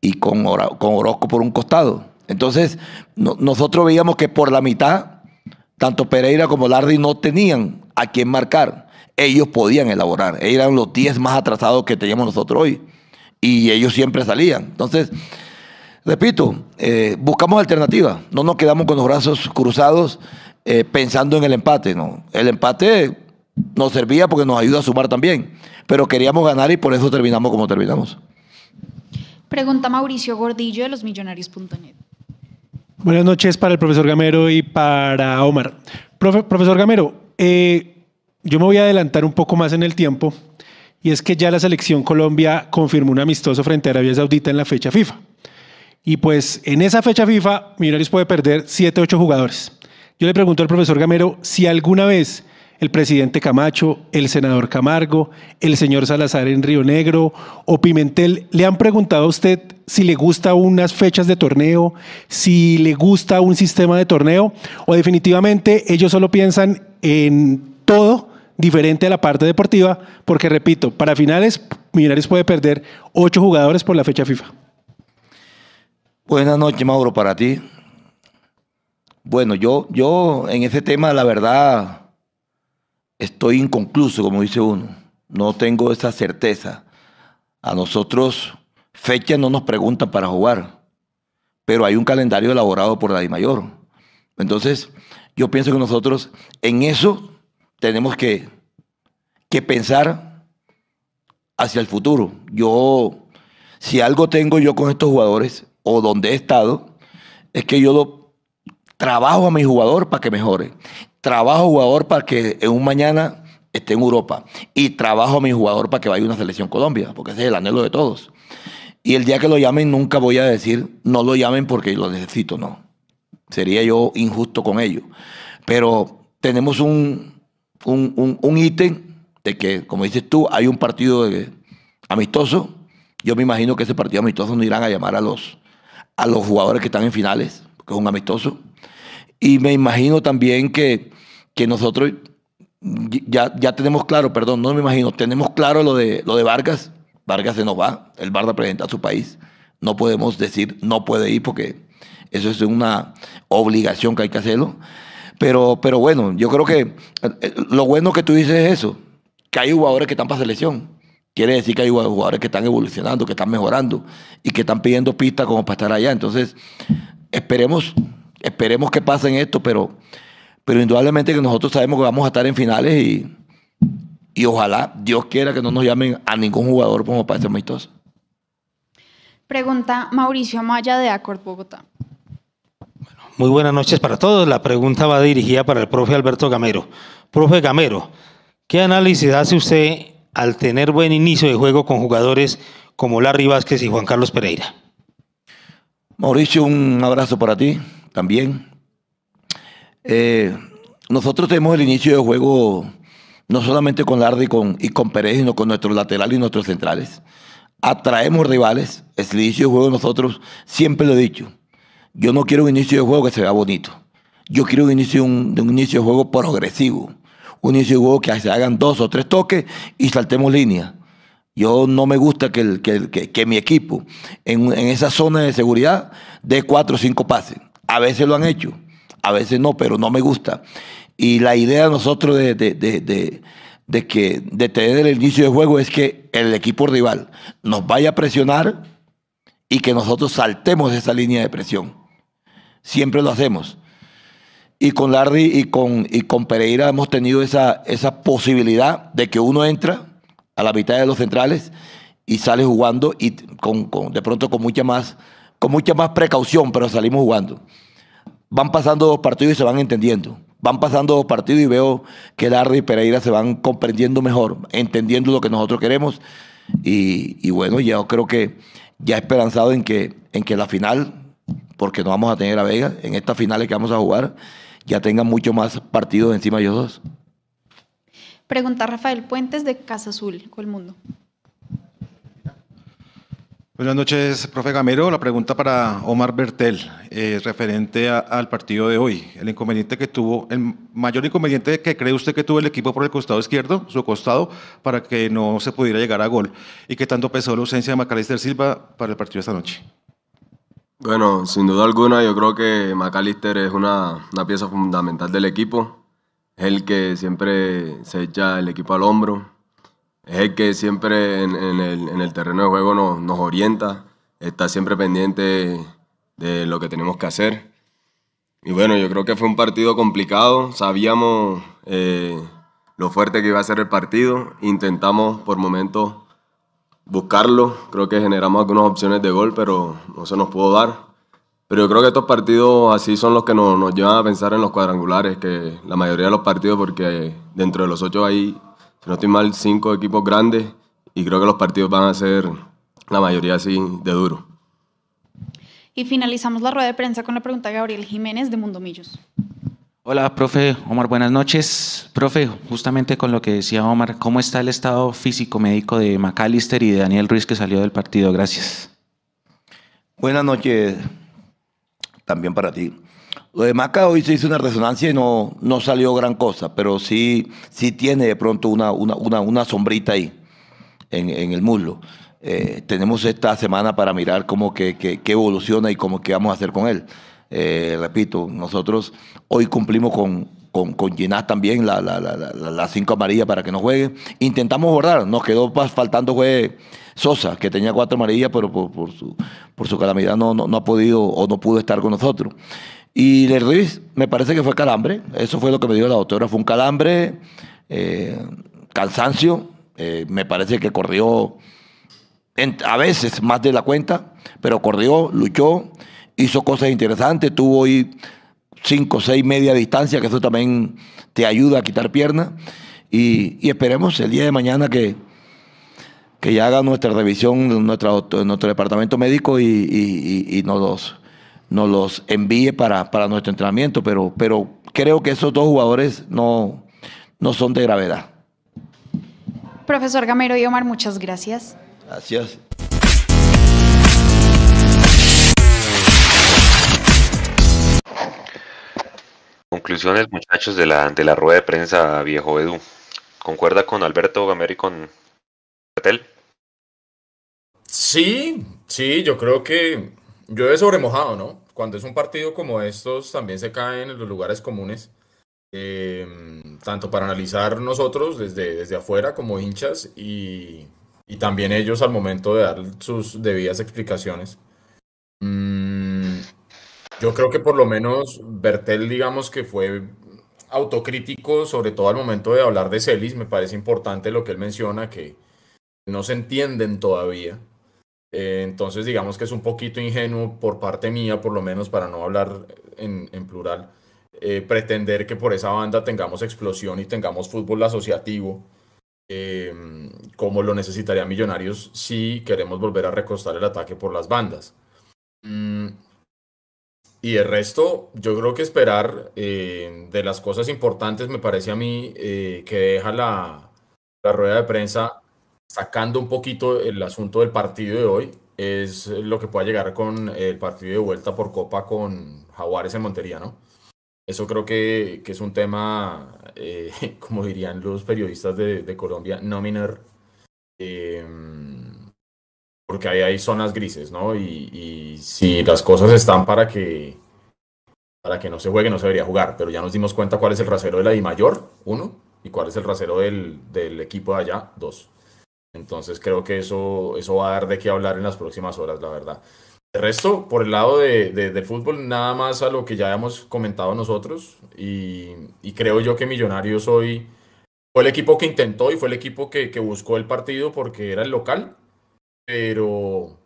Y con, con Orozco por un costado. Entonces, nosotros veíamos que por la mitad, tanto Pereira como Lardi no tenían a quién marcar. Ellos podían elaborar. Ellos eran los 10 más atrasados que teníamos nosotros hoy. Y ellos siempre salían. Entonces, repito, eh, buscamos alternativas. No nos quedamos con los brazos cruzados eh, pensando en el empate. ¿no? El empate nos servía porque nos ayuda a sumar también. Pero queríamos ganar y por eso terminamos como terminamos. Pregunta Mauricio Gordillo de los Millonarios.net. Buenas noches para el profesor Gamero y para Omar. profesor Gamero, eh, yo me voy a adelantar un poco más en el tiempo y es que ya la selección Colombia confirmó un amistoso frente a Arabia Saudita en la fecha FIFA. Y pues en esa fecha FIFA, Millonarios puede perder 7, 8 jugadores. Yo le pregunto al profesor Gamero si alguna vez el presidente Camacho, el senador Camargo, el señor Salazar en Río Negro o Pimentel le han preguntado a usted si le gusta unas fechas de torneo, si le gusta un sistema de torneo o definitivamente ellos solo piensan en todo diferente a la parte deportiva, porque repito, para finales Millonarios puede perder ocho jugadores por la fecha FIFA. Buenas noches, Mauro, para ti. Bueno, yo, yo en ese tema, la verdad, estoy inconcluso, como dice uno. No tengo esa certeza. A nosotros, fechas no nos preguntan para jugar, pero hay un calendario elaborado por la Mayor. Entonces, yo pienso que nosotros en eso tenemos que, que pensar hacia el futuro. Yo, si algo tengo yo con estos jugadores, o donde he estado, es que yo lo, trabajo a mi jugador para que mejore. Trabajo jugador para que en un mañana esté en Europa. Y trabajo a mi jugador para que vaya a una selección Colombia, porque ese es el anhelo de todos. Y el día que lo llamen, nunca voy a decir, no lo llamen porque lo necesito, no. Sería yo injusto con ellos. Pero tenemos un, un, ítem de que, como dices tú, hay un partido amistoso. Yo me imagino que ese partido amistoso no irán a llamar a los, a los jugadores que están en finales, que es un amistoso. Y me imagino también que, que nosotros ya, ya tenemos claro, perdón, no me imagino, tenemos claro lo de, lo de Vargas. Vargas se nos va, el Barda presenta a su país. No podemos decir no puede ir porque eso es una obligación que hay que hacerlo. Pero, pero bueno, yo creo que eh, lo bueno que tú dices es eso, que hay jugadores que están para selección. Quiere decir que hay jugadores que están evolucionando, que están mejorando y que están pidiendo pistas como para estar allá. Entonces, esperemos, esperemos que pasen esto, pero, pero indudablemente que nosotros sabemos que vamos a estar en finales y, y ojalá Dios quiera que no nos llamen a ningún jugador como para ser amistoso. Pregunta Mauricio Amaya de Acord Bogotá. Muy buenas noches para todos. La pregunta va dirigida para el profe Alberto Gamero. Profe Gamero, ¿qué análisis hace usted al tener buen inicio de juego con jugadores como Larry Vázquez y Juan Carlos Pereira? Mauricio, un abrazo para ti también. Eh, nosotros tenemos el inicio de juego no solamente con Larry y con, y con Pereira, sino con nuestros laterales y nuestros centrales. Atraemos rivales. El inicio de juego nosotros, siempre lo he dicho, yo no quiero un inicio de juego que se vea bonito. Yo quiero un inicio, un, un inicio de juego progresivo. Un inicio de juego que se hagan dos o tres toques y saltemos línea. Yo no me gusta que, que, mi equipo en, esa zona de seguridad dé cuatro o cinco pases. A veces lo han hecho, a veces no, pero no me gusta. Y la idea de nosotros de, de, de, de, que, de tener el inicio de juego es que el equipo rival nos vaya a presionar y que nosotros saltemos esa línea de presión. Siempre lo hacemos. Y con Larry y con, y con Pereira hemos tenido esa, esa posibilidad de que uno entra a la mitad de los centrales y sale jugando y con, de pronto con mucha, más, con mucha más precaución, pero salimos jugando. Van pasando dos partidos y se van entendiendo. Van pasando dos partidos y veo que Larry y Pereira se van comprendiendo mejor, entendiendo lo que nosotros queremos. Y, bueno, yo creo que ya esperanzado en que, en que la final porque no vamos a tener a Vega en estas finales que vamos a jugar, ya tengan mucho más partidos encima de ellos dos. Pregunta Rafael Puentes de Casa Azul, el mundo. Buenas noches, profe Gamero. La pregunta para Omar Bertel, es referente al partido de hoy. El inconveniente que tuvo, el mayor inconveniente que cree usted que tuvo el equipo por el costado izquierdo, su costado, para que no se pudiera llegar a gol. ¿Y qué tanto pesó la ausencia de Macalister Silva para el partido esta noche? Bueno, sin duda alguna, yo creo que McAllister es una, pieza fundamental del equipo. Es el que siempre se echa el equipo al hombro. Es el que siempre en, el, terreno de juego nos, orienta. Está siempre pendiente de lo que tenemos que hacer. Y bueno, yo creo que fue un partido complicado. Sabíamos eh, lo fuerte que iba a ser el partido. Intentamos por momentos buscarlo. Creo que generamos algunas opciones de gol, pero no se nos pudo dar. Pero yo creo que estos partidos así son los que nos, nos llevan a pensar en los cuadrangulares, que la mayoría de los partidos, porque dentro de los ocho hay, si no estoy mal, cinco equipos grandes y creo que los partidos van a ser la mayoría así de duro. Y finalizamos la rueda de prensa con la pregunta de Gabriel Jiménez de Mundo Millos. Hola, profe Omar, buenas noches. Profe, justamente con lo que decía Omar, ¿cómo está el estado físico médico de McAllister y de Daniel Ruiz que salió del partido? Gracias. Buenas noches también para ti. Lo de Maca hoy se hizo una resonancia y no, no salió gran cosa, pero sí, sí tiene de pronto una, una, una, una sombrita ahí en, en el muslo. Eh, tenemos esta semana para mirar cómo que, que- que evoluciona y cómo qué vamos a hacer con él. Eh, repito, nosotros hoy cumplimos con, con, con Ginás también la, la, la, la, cinco amarillas para que no juegue. Intentamos borrar, nos quedó faltando fue Sosa, que tenía cuatro amarillas, pero por, por su, por su calamidad no, no, no ha podido o no pudo estar con nosotros. Y Le Ruiz, me parece que fue calambre, eso fue lo que me dijo la doctora, fue un calambre, eh, cansancio, eh, me parece que corrió a veces más de la cuenta, pero corrió, luchó, hizo cosas interesantes, tuvo hoy cinco o seis media distancia, que eso también te ayuda a quitar piernas. Y, esperemos el día de mañana que, que ya haga nuestra revisión nuestra, nuestro departamento médico y, y- y- y nos, los, nos los envíe para, para nuestro entrenamiento. Pero, pero creo que esos dos jugadores no, no son de gravedad. Profesor Gamero y Omar, muchas gracias. Gracias. Conclusiones, muchachos, de la, de la rueda de prensa, viejo Edu. ¿Concuerda con Alberto Gamero y con Bertel? Sí, sí, yo creo que llueve sobre mojado, ¿no? Cuando es un partido como estos, también se caen en los lugares comunes, eh, tanto para analizar nosotros desde, desde afuera como hinchas y, y también ellos al momento de dar sus debidas explicaciones. Mm, yo creo que por lo menos Bertel, digamos que fue autocrítico, sobre todo al momento de hablar de Celis, me parece importante lo que él menciona, que no se entienden todavía. Eh, entonces, digamos que es un poquito ingenuo por parte mía, por lo menos para no hablar en, plural, eh, pretender que por esa banda tengamos explosión y tengamos fútbol asociativo, eh, como lo necesitaría Millonarios si queremos volver a recostar el ataque por las bandas. Mm, y el resto, yo creo que esperar eh, de las cosas importantes, me parece a mí eh, que deja la rueda de prensa sacando un poquito el asunto del partido de hoy, es lo que pueda llegar con el partido de vuelta por Copa con Jaguares en Montería, ¿no? Eso creo que, que es un tema, eh, como dirían los periodistas de, Colombia, no minor, eh, porque ahí hay zonas grises, ¿no? Y, si las cosas están para que, para que no se juegue, no se debería jugar, pero ya nos dimos cuenta cuál es el rasero de la I mayor, uno, y cuál es el rasero del equipo de allá, dos. Entonces creo que eso, eso va a dar de qué hablar en las próximas horas, la verdad. El resto, por el lado de, de- del fútbol, nada más a lo que ya hemos comentado nosotros. Y, creo yo que Millonarios hoy fue el equipo que intentó y fue el equipo que, que buscó el partido porque era el local. Pero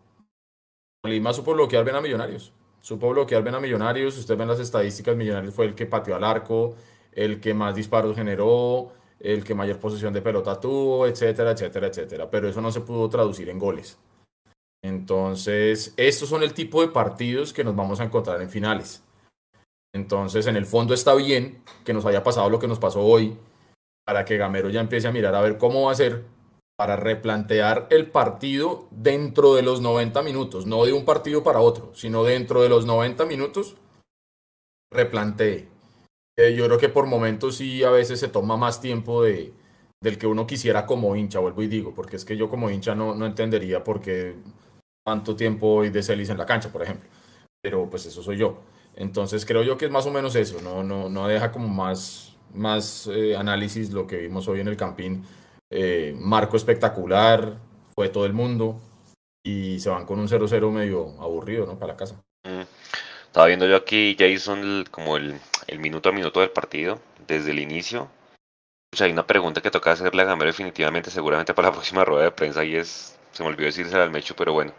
Lima supo bloquear bien a Millonarios. Supo bloquear bien a Millonarios. Usted ven las estadísticas, Millonarios fue el que pateó al arco, el que más disparos generó, el que mayor posesión de pelota tuvo, etcétera, etcétera, etcétera. Pero eso no se pudo traducir en goles. Entonces, estos son el tipo de partidos que nos vamos a encontrar en finales. Entonces, en el fondo está bien que nos haya pasado lo que nos pasó hoy, para que Gamero ya empiece a mirar a ver cómo va a ser para replantear el partido dentro de los 90 minutos, no de un partido para otro, sino dentro de los 90 minutos, replantee. Eh, yo creo que por momentos sí a veces se toma más tiempo de, del que uno quisiera como hincha, vuelvo y digo, porque es que yo como hincha no, no entendería por qué tanto tiempo hay de Celis en la cancha, por ejemplo. Pero pues eso soy yo. Entonces creo yo que es más o menos eso, no, no, no deja como más, más eh, análisis lo que vimos hoy en el Campín. Eh, marco espectacular, fue todo el mundo y se van con un 0-0 medio aburrido, ¿no? Para la casa. Mm. Estaba viendo yo aquí, Jason, como el, el minuto a minuto del partido, desde el inicio. Pues hay una pregunta que toca hacerle a Gamero definitivamente, seguramente para la próxima rueda de prensa, y es, se me olvidó decírsela al Mecho, pero bueno.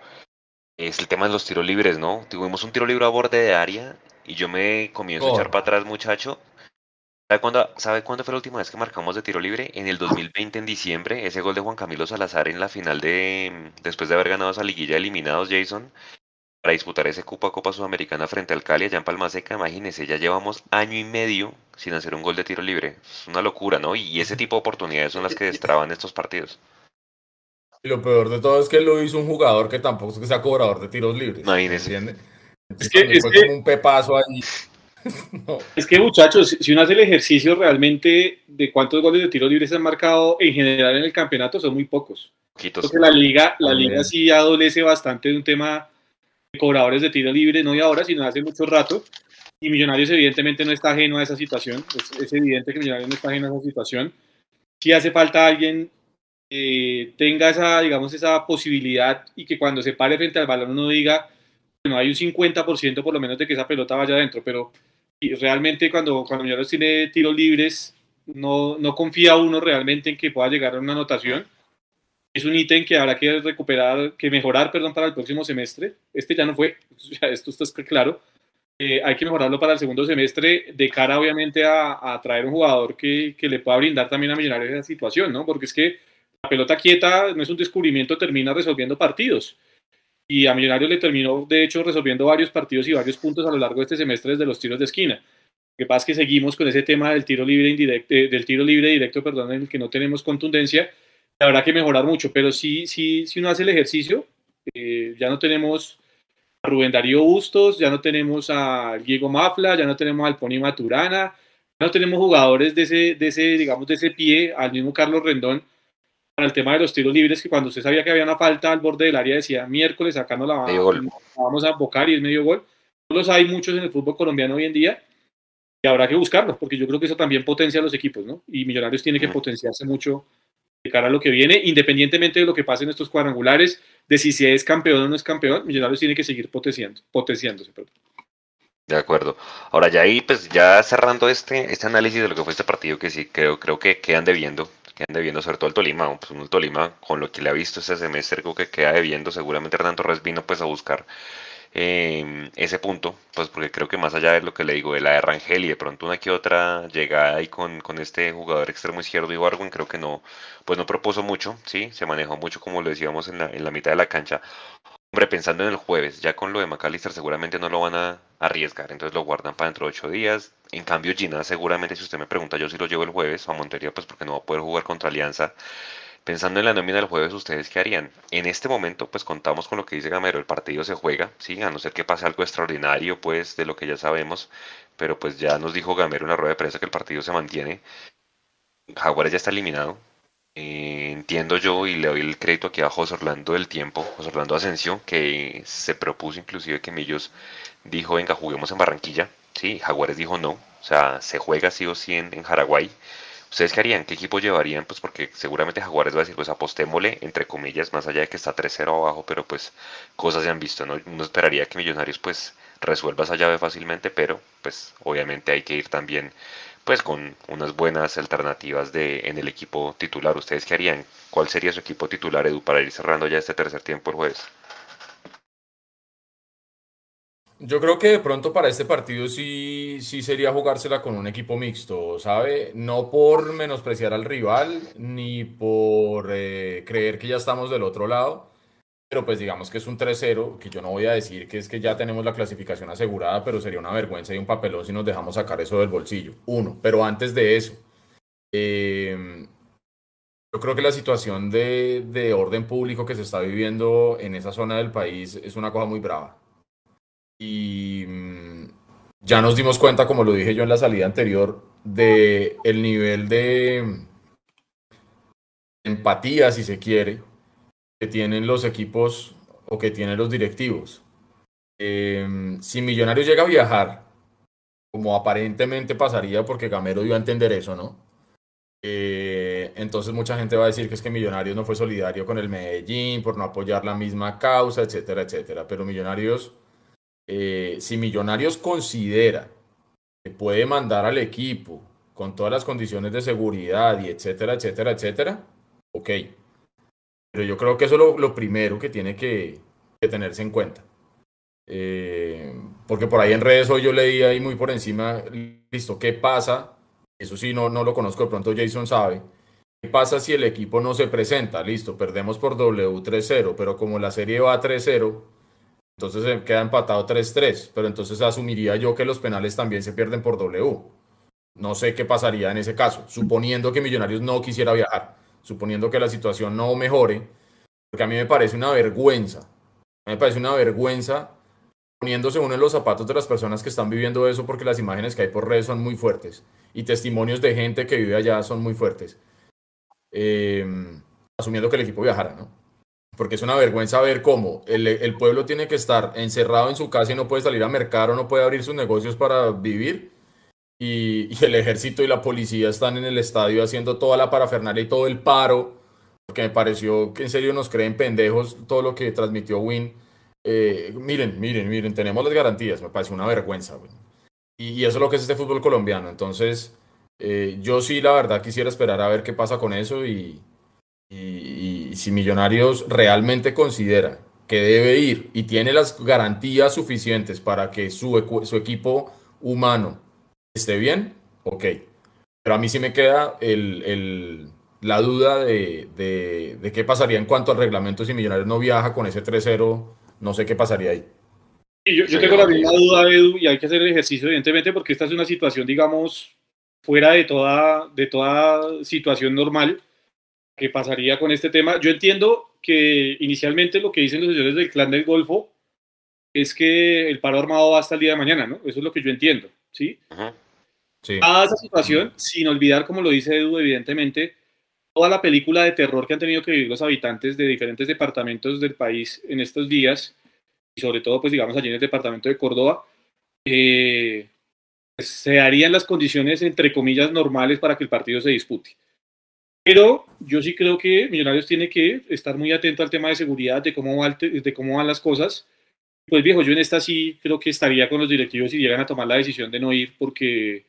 es el tema de los tiros libres, ¿no? Tuvimos un tiro libre a borde de área y yo me comienzo a echar para atrás, muchacho. ¿Sabe cuándo, ¿Sabe cuándo fue la última vez que marcamos de tiro libre? En el 2020, en diciembre, ese gol de Juan Camilo Salazar en la final de, después de haber ganado esa liguilla eliminados, Jason, para disputar ese Copa Copa Sudamericana frente al Cali allá en Palma Seca, imagínense, ya llevamos año y medio sin hacer un gol de tiro libre. Es una locura, ¿no? Y ese tipo de oportunidades son las que destraban estos partidos. Y lo peor de todo es que lo hizo un jugador que tampoco es que sea cobrador de tiros libres. Imagínese. ¿entiende? Es que, es fue que- como un pepazo ahí. Es que muchachos, si uno hace el ejercicio realmente de cuántos goles de tiro libre se han marcado en general en el campeonato, son muy pocos. Poquitos. Porque la liga, la liga sí adolece bastante de un tema cobradores de tiro libre, no de ahora, sino hace mucho rato. Y Millonarios evidentemente no está ajeno a esa situación. Es, es evidente que Millonarios no está ajeno a esa situación. Sí hace falta alguien que tenga esa, digamos, esa posibilidad y que cuando se pare frente al balón uno diga, bueno, hay un 50% por lo menos de que esa pelota vaya adentro, pero realmente cuando, cuando Millonarios tiene tiros libres, no, no confía uno realmente en que pueda llegar a una anotación. Es un ítem que habrá que recuperar, que mejorar, perdón, para el próximo semestre. Este ya no fue, esto está claro. Eh, hay que mejorarlo para el segundo semestre de cara, obviamente, a, a traer un jugador que, que le pueda brindar también a Millonarios esa situación, ¿no? Porque es que la pelota quieta no es un descubrimiento, termina resolviendo partidos. Y a Millonarios le terminó, de hecho, resolviendo varios partidos y varios puntos a lo largo de este semestre desde los tiros de esquina. Lo que pasa es que seguimos con ese tema del tiro libre indirecto, eh, del tiro libre directo, perdón, en el que no tenemos contundencia. Habrá que mejorar mucho, pero sí, sí, si uno hace el ejercicio, eh, ya no tenemos a Rubén Darío Bustos, ya no tenemos a Diego Mafla, ya no tenemos al Pony Maturana, ya no tenemos jugadores de ese, de ese, digamos, de ese pie, al mismo Carlos Rendón, para el tema de los tiros libres, que cuando usted sabía que había una falta al borde del área decía miércoles acá no la, vamos a bocar y es medio gol. No los hay muchos en el fútbol colombiano hoy en día y habrá que buscarlos, porque yo creo que eso también potencia a los equipos, ¿no? Y Millonarios tiene que potenciarse mucho de cara a lo que viene, independientemente de lo que pase en estos cuadrangulares, de si se es campeón o no es campeón, Millonarios tiene que seguir potenciando, potenciándose. Perdón. De acuerdo. Ahora ya ahí, pues ya cerrando este, este análisis de lo que fue este partido, que sí creo, creo que quedan debiendo, quedan debiendo sobre todo el Tolima, pues el Tolima, con lo que le ha visto este semestre, creo que queda debiendo, seguramente Hernán Torres vino pues a buscar eh, ese punto, pues porque creo que más allá de lo que le digo, de la de Rangel y de pronto una que otra llegada ahí con, con este jugador extremo izquierdo Ibargüen, creo que no, pues no propuso mucho, sí, se manejó mucho como lo decíamos en la, en la mitad de la cancha. Hombre, pensando en el jueves, ya con lo de McAllister seguramente no lo van a arriesgar, entonces lo guardan para dentro de ocho días. En cambio, Gina, seguramente si usted me pregunta, yo sí lo llevo el jueves a Montería, pues porque no va a poder jugar contra Alianza. Pensando en la nómina del jueves, ¿ustedes qué harían? En este momento, pues contamos con lo que dice Gamero, el partido se juega, sí, a no ser que pase algo extraordinario, pues, de lo que ya sabemos, pero pues ya nos dijo Gamero en la rueda de prensa que el partido se mantiene. Jaguares ya está eliminado. Eh, entiendo yo y le doy el crédito aquí a José Orlando del tiempo, José Orlando Asensio, que se propuso inclusive que Millos dijo, venga, juguemos en Barranquilla. Sí, Jaguares dijo no, o sea, se juega sí o sí en, en Jaraguay. ¿Ustedes qué harían? ¿Qué equipo llevarían? Pues porque seguramente Jaguares va a decir, pues apostémosle, entre comillas, más allá de que está 3-0 abajo, pero pues cosas se han visto, ¿no? Uno esperaría que Millonarios pues resuelva esa llave fácilmente, pero pues obviamente hay que ir también pues con unas buenas alternativas de en el equipo titular. ¿Ustedes qué harían? ¿Cuál sería su equipo titular, Edu, para ir cerrando ya este tercer tiempo el jueves? Yo creo que de pronto para este partido sí, sí sería jugársela con un equipo mixto, ¿sabe? No por menospreciar al rival, ni por eh, creer que ya estamos del otro lado, pero pues digamos que es un 3-0, que yo no voy a decir que es que ya tenemos la clasificación asegurada, pero sería una vergüenza y un papelón si nos dejamos sacar eso del bolsillo. Uno, pero antes de eso, eh, yo creo que la situación de, de orden público que se está viviendo en esa zona del país es una cosa muy brava. Y mm, ya nos dimos cuenta, como lo dije yo en la salida anterior, de el nivel de empatía, si se quiere, que tienen los equipos o que tienen los directivos. Eh, si Millonarios llega a viajar, como aparentemente pasaría, porque Gamero dio a entender eso, ¿no? Eh, entonces mucha gente va a decir que es que Millonarios no fue solidario con el Medellín por no apoyar la misma causa, etcétera, etcétera. Pero Millonarios eh, si Millonarios considera que puede mandar al equipo con todas las condiciones de seguridad y etcétera, etcétera, etcétera, ok. Pero yo creo que eso es lo, primero que tiene que, tenerse en cuenta. Eh, porque por ahí en redes hoy yo leí ahí muy por encima, listo, ¿qué pasa? Eso sí, no, no lo conozco, de pronto Jason sabe. ¿Qué pasa si el equipo no se presenta? Listo, perdemos por W3-0, pero como la serie va 3-0, entonces se queda empatado 3-3, pero entonces asumiría yo que los penales también se pierden por W. No sé qué pasaría en ese caso, suponiendo que Millonarios no quisiera viajar, suponiendo que la situación no mejore, porque a mí me parece una vergüenza, a mí me parece una vergüenza poniéndose uno en los zapatos de las personas que están viviendo eso, porque las imágenes que hay por redes son muy fuertes y testimonios de gente que vive allá son muy fuertes. Eh, asumiendo que el equipo viajara, ¿no? Porque es una vergüenza ver cómo el, el, pueblo tiene que estar encerrado en su casa y no puede salir a mercar o no puede abrir sus negocios para vivir. Y, y, el ejército y la policía están en el estadio haciendo toda la parafernalia y todo el paro, porque me pareció que en serio nos creen pendejos todo lo que transmitió Win eh, miren, miren, miren, tenemos las garantías, me parece una vergüenza. Y, y, eso es lo que es este fútbol colombiano. Entonces, eh, yo sí, la verdad, quisiera esperar a ver qué pasa con eso y, y, y si Millonarios realmente considera que debe ir y tiene las garantías suficientes para que su, su equipo humano esté bien, ok. Pero a mí sí me queda el, el, la duda de, de, de, qué pasaría en cuanto al reglamento si Millonarios no viaja con ese 3-0 no sé qué pasaría ahí. Sí, yo, yo, tengo la misma duda, Edu, y hay que hacer el ejercicio, evidentemente, porque esta es una situación, digamos, fuera de toda, de toda situación normal que pasaría con este tema. Yo entiendo que inicialmente lo que dicen los señores del clan del Golfo es que el paro armado va hasta el día de mañana, ¿no? Eso es lo que yo entiendo, ¿sí? Ajá. Sí. Dada esa situación, sin olvidar, como lo dice Edu, evidentemente, toda la película de terror que han tenido que vivir los habitantes de diferentes departamentos del país en estos días, y sobre todo, pues digamos, allí en el departamento de Córdoba, eh, pues, se darían las condiciones, entre comillas, normales para que el partido se dispute. Pero yo sí creo que Millonarios tiene que estar muy atento al tema de seguridad, de cómo, va, de cómo van las cosas. Pues viejo, yo en esta sí creo que estaría con los directivos si llegan a tomar la decisión de no ir, porque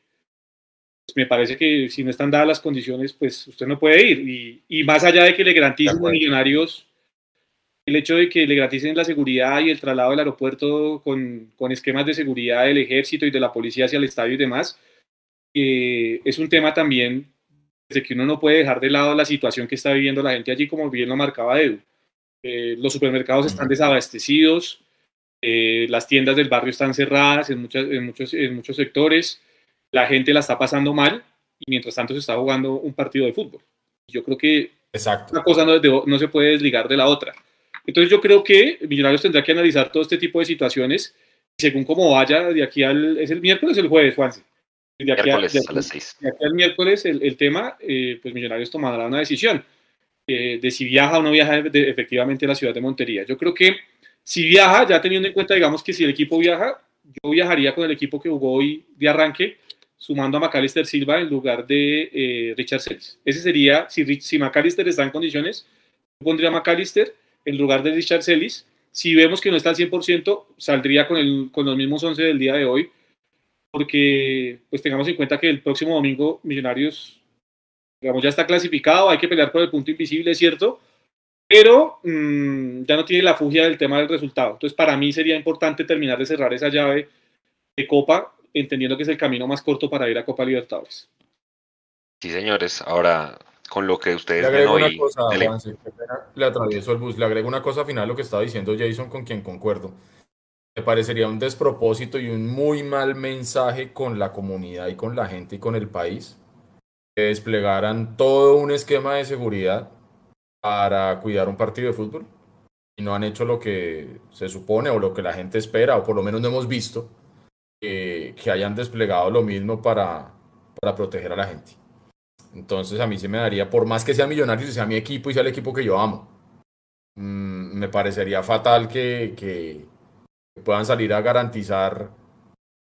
me parece que si no están dadas las condiciones, pues usted no puede ir. Y, y más allá de que le garanticen a millonarios el hecho de que le garanticen la seguridad y el traslado del aeropuerto con, con esquemas de seguridad del ejército y de la policía hacia el estadio y demás, eh, es un tema también de que uno no puede dejar de lado la situación que está viviendo la gente allí, como bien lo marcaba Edu. Eh, los supermercados están desabastecidos, eh, las tiendas del barrio están cerradas en, muchas, en, muchos, en muchos sectores la gente la está pasando mal y mientras tanto se está jugando un partido de fútbol. Yo creo que Exacto. una cosa no, no, se puede desligar de la otra. Entonces yo creo que Millonarios tendrá que analizar todo este tipo de situaciones según cómo vaya de aquí al... ¿Es el miércoles o el jueves, Juanse? De aquí, miércoles a, de aquí, a las seis. De aquí al miércoles el, el tema, eh, pues Millonarios tomará una decisión eh, de si viaja o no viaja de, efectivamente a la ciudad de Montería. Yo creo que si viaja, ya teniendo en cuenta, digamos que si el equipo viaja, yo viajaría con el equipo que jugó hoy de arranque, sumando a Macalister Silva en lugar de eh, Richard Sells. Ese sería, si, si Macalister está en condiciones, yo pondría a Macalister en lugar de Richard Sellis. Si vemos que no está al 100%, saldría con, el, con los mismos 11 del día de hoy, porque pues tengamos en cuenta que el próximo domingo Millonarios, digamos, ya está clasificado, hay que pelear por el punto invisible, es cierto, pero mmm, ya no tiene la fugia del tema del resultado. Entonces, para mí sería importante terminar de cerrar esa llave de Copa entendiendo que es el camino más corto para ir a Copa Libertadores. Sí, señores. Ahora, con lo que ustedes le agrego ven una hoy, cosa, qué pena, le atravieso el bus. Le agrego una cosa final a lo que estaba diciendo Jason, con quien concuerdo. Me parecería un despropósito y un muy mal mensaje con la comunidad y con la gente y con el país que desplegaran todo un esquema de seguridad para cuidar un partido de fútbol y no han hecho lo que se supone o lo que la gente espera, o por lo menos no hemos visto que, hayan desplegado lo mismo para, para proteger a la gente. Entonces a mí se me daría, por más que sea millonario y sea mi equipo y sea el equipo que yo amo, mmm, me parecería fatal que, que, puedan salir a garantizar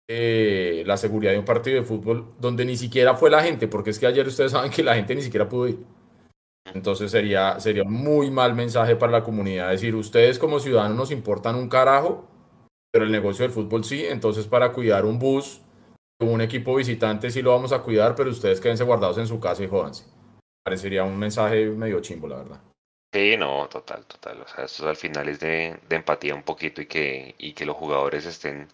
eh, la seguridad de un partido de fútbol donde ni siquiera fue la gente, porque es que ayer ustedes saben que la gente ni siquiera pudo ir. Entonces sería, sería muy mal mensaje para la comunidad decir, ustedes como ciudadanos nos importan un carajo, pero el negocio del fútbol sí, entonces para cuidar un bus, un equipo visitante sí lo vamos a cuidar, pero ustedes quédense guardados en su casa y jódanse. Parecería un mensaje medio chimbo, la verdad. Sí, no, total, total. O sea, esto al final es de, de empatía un poquito y que, y que los jugadores estén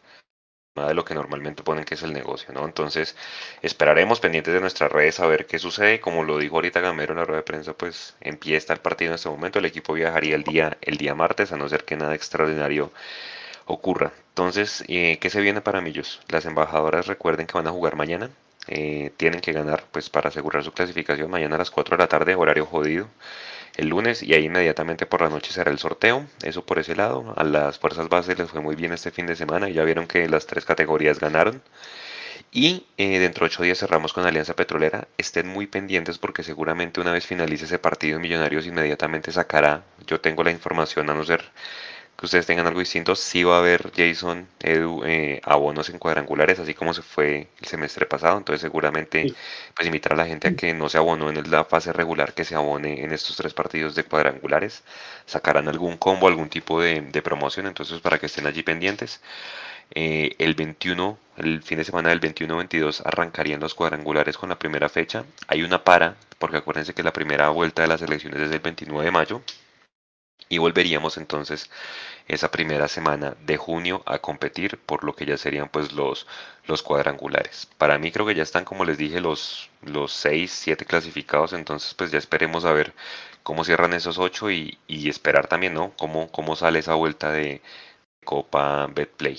más de lo que normalmente ponen que es el negocio, ¿no? Entonces, esperaremos pendientes de nuestras redes a ver qué sucede. Como lo dijo ahorita Gamero en la rueda de prensa, pues empieza el partido en este momento. El equipo viajaría el día, el día martes, a no ser que nada extraordinario ocurra. Entonces, eh, ¿qué se viene para Millos? Las embajadoras recuerden que van a jugar mañana. Eh, tienen que ganar pues para asegurar su clasificación mañana a las 4 de la tarde, horario jodido el lunes y ahí inmediatamente por la noche será el sorteo. Eso por ese lado. A las fuerzas bases les fue muy bien este fin de semana y ya vieron que las tres categorías ganaron. Y eh, dentro de ocho días cerramos con Alianza Petrolera. Estén muy pendientes porque seguramente una vez finalice ese partido Millonarios inmediatamente sacará, yo tengo la información a no ser que ustedes tengan algo distinto, sí va a haber Jason, Edu, eh, abonos en cuadrangulares, así como se fue el semestre pasado. Entonces, seguramente, pues invitar a la gente a que no se abonó en la fase regular, que se abone en estos tres partidos de cuadrangulares. Sacarán algún combo, algún tipo de, promoción, entonces para que estén allí pendientes. Eh, el 21, el fin de semana del 21-22 arrancarían los cuadrangulares con la primera fecha. Hay una para, porque acuérdense que la primera vuelta de las elecciones es el 29 de mayo y volveríamos entonces esa primera semana de junio a competir por lo que ya serían pues los, los cuadrangulares. Para mí creo que ya están como les dije los, los 6, 7 clasificados, entonces pues ya esperemos a ver cómo cierran esos 8 y, y esperar también, ¿no? Cómo, cómo sale esa vuelta de Copa Betplay.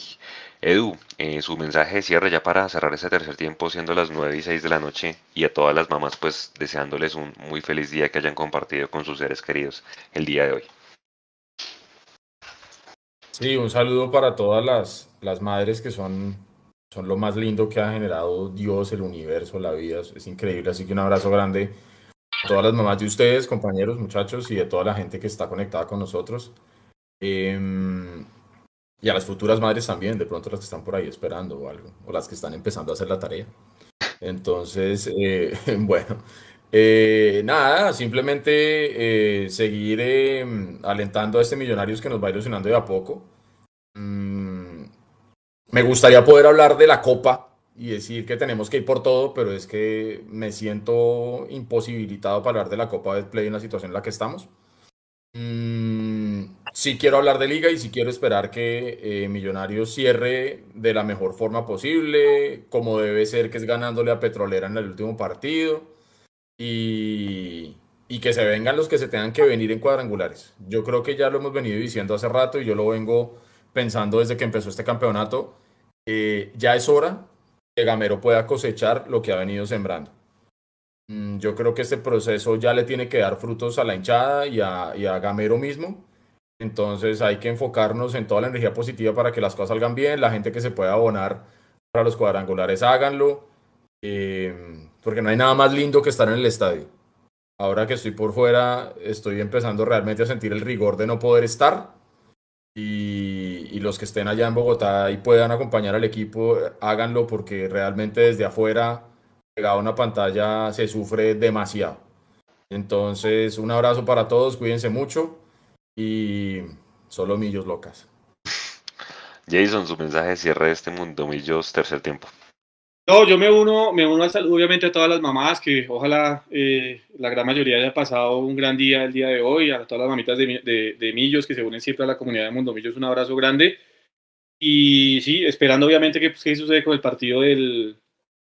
Edu, eh, su mensaje de cierre ya para cerrar ese tercer tiempo, siendo las 9 y 6 de la noche, y a todas las mamás, pues deseándoles un muy feliz día que hayan compartido con sus seres queridos el día de hoy. Sí, un saludo para todas las, las madres que son, son lo más lindo que ha generado Dios, el universo, la vida. Es increíble. Así que un abrazo grande a todas las mamás de ustedes, compañeros, muchachos, y de toda la gente que está conectada con nosotros. Em, y a las futuras madres también, de pronto las que están por ahí esperando o algo, o las que están empezando a hacer la tarea. Entonces, eh, bueno, eh, nada, simplemente eh, seguir em, alentando a este Millonarios que nos va ilusionando de a poco. Mm, me gustaría poder hablar de la Copa y decir que tenemos que ir por todo, pero es que me siento imposibilitado para hablar de la Copa de Play en la situación en la que estamos. Mm, sí quiero hablar de liga y sí quiero esperar que eh, Millonarios cierre de la mejor forma posible, como debe ser, que es ganándole a Petrolera en el último partido y, que se vengan los que se tengan que venir en cuadrangulares. Yo creo que ya lo hemos venido diciendo hace rato y yo lo vengo pensando desde que empezó este campeonato. Eh, ya es hora que Gamero pueda cosechar lo que ha venido sembrando. Mm, yo creo que este proceso ya le tiene que dar frutos a la hinchada y a, Gamero mismo. Entonces hay que enfocarnos en toda la energía positiva para que las cosas salgan bien. La gente que se pueda abonar para los cuadrangulares, háganlo. Eh, porque no hay nada más lindo que estar en el estadio. Ahora que estoy por fuera, estoy empezando realmente a sentir el rigor de no poder estar. Y, los que estén allá en Bogotá y puedan acompañar al equipo, háganlo porque realmente desde afuera, pegado a una pantalla, se sufre demasiado. Entonces, un abrazo para todos, cuídense mucho y solo millos locas. Jason, su mensaje de cierre de este mundo, millos, tercer tiempo. No, yo me uno, me uno obviamente a todas las mamás, que ojalá eh, la gran mayoría haya pasado un gran día el día de hoy, a todas las mamitas de, de, Millos que se unen siempre a la comunidad de Mundo Millos, un abrazo grande. Y sí, esperando obviamente que pues, qué sucede con el partido del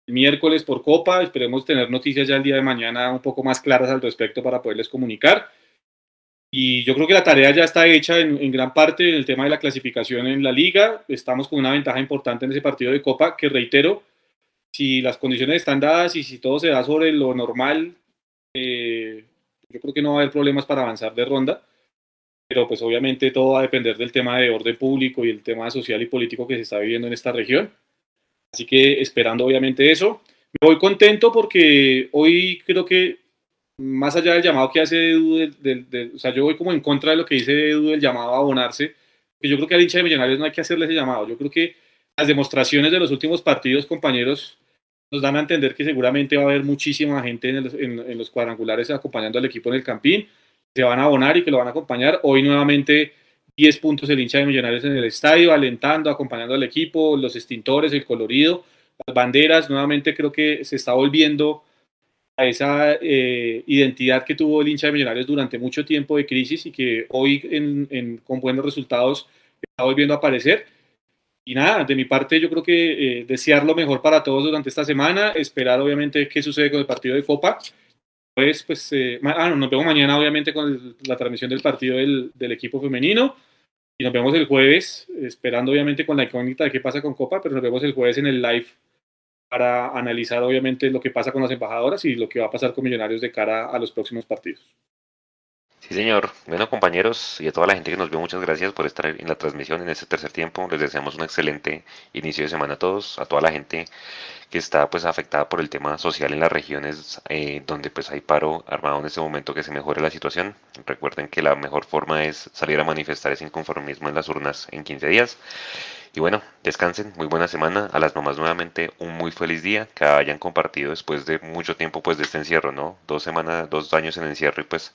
miércoles por Copa, esperemos tener noticias ya el día de mañana un poco más claras al respecto para poderles comunicar. Y yo creo que la tarea ya está hecha en, en, gran parte en el tema de la clasificación en la liga. Estamos con una ventaja importante en ese partido de Copa que reitero, si las condiciones están dadas y si todo se da sobre lo normal, eh, yo creo que no va a haber problemas para avanzar de ronda, pero pues obviamente todo va a depender del tema de orden público y el tema social y político que se está viviendo en esta región. Así que esperando obviamente eso. Me voy contento porque hoy creo que más allá del llamado que hace Edu, o sea, yo voy como en contra de lo que dice Edu del llamado a abonarse, que yo creo que al hincha de Millonarios no hay que hacerle ese llamado. Yo creo que las demostraciones de los últimos partidos, compañeros, nos dan a entender que seguramente va a haber muchísima gente en, los cuadrangulares acompañando al equipo en el Campín. Se van a abonar y que lo van a acompañar. Hoy nuevamente 10 puntos el hincha de Millonarios en el estadio, alentando, acompañando al equipo, los extintores, el colorido, las banderas. Nuevamente creo que se está volviendo a esa eh, identidad que tuvo el hincha de Millonarios durante mucho tiempo de crisis y que hoy con buenos resultados está volviendo a aparecer. Y nada, de mi parte yo creo que eh, desear lo mejor para todos durante esta semana, esperar obviamente qué sucede con el partido de Copa. Pues, pues eh, ah, nos vemos mañana obviamente con la transmisión del partido del, del, equipo femenino y nos vemos el jueves, esperando obviamente con la incógnita de qué pasa con Copa, pero nos vemos el jueves en el live para analizar obviamente lo que pasa con las embajadoras y lo que va a pasar con Millonarios de cara a los próximos partidos. Sí, señor. Bueno, compañeros y a toda la gente que nos vio, muchas gracias por estar en la transmisión en este tercer tiempo. Les deseamos un excelente inicio de semana a todos, a toda la gente que está pues afectada por el tema social en las regiones eh, donde pues hay paro armado en este momento que se mejore la situación. Recuerden que la mejor forma es salir a manifestar ese inconformismo en las urnas en 15 días. Y bueno, descansen, muy buena semana. A las mamás nuevamente un muy feliz día, que hayan compartido después de mucho tiempo pues de este encierro, ¿no? Dos semanas, dos años en encierro y pues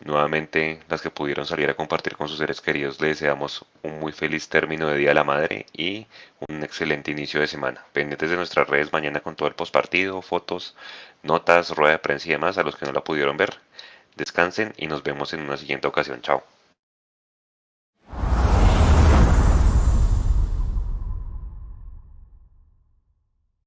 nuevamente las que pudieron salir a compartir con sus seres queridos, les deseamos un muy feliz término de Día de la Madre y un excelente inicio de semana. Pendientes de nuestras redes mañana con todo el postpartido, fotos, notas, rueda de prensa y demás a los que no la pudieron ver. Descansen y nos vemos en una siguiente ocasión. Chao.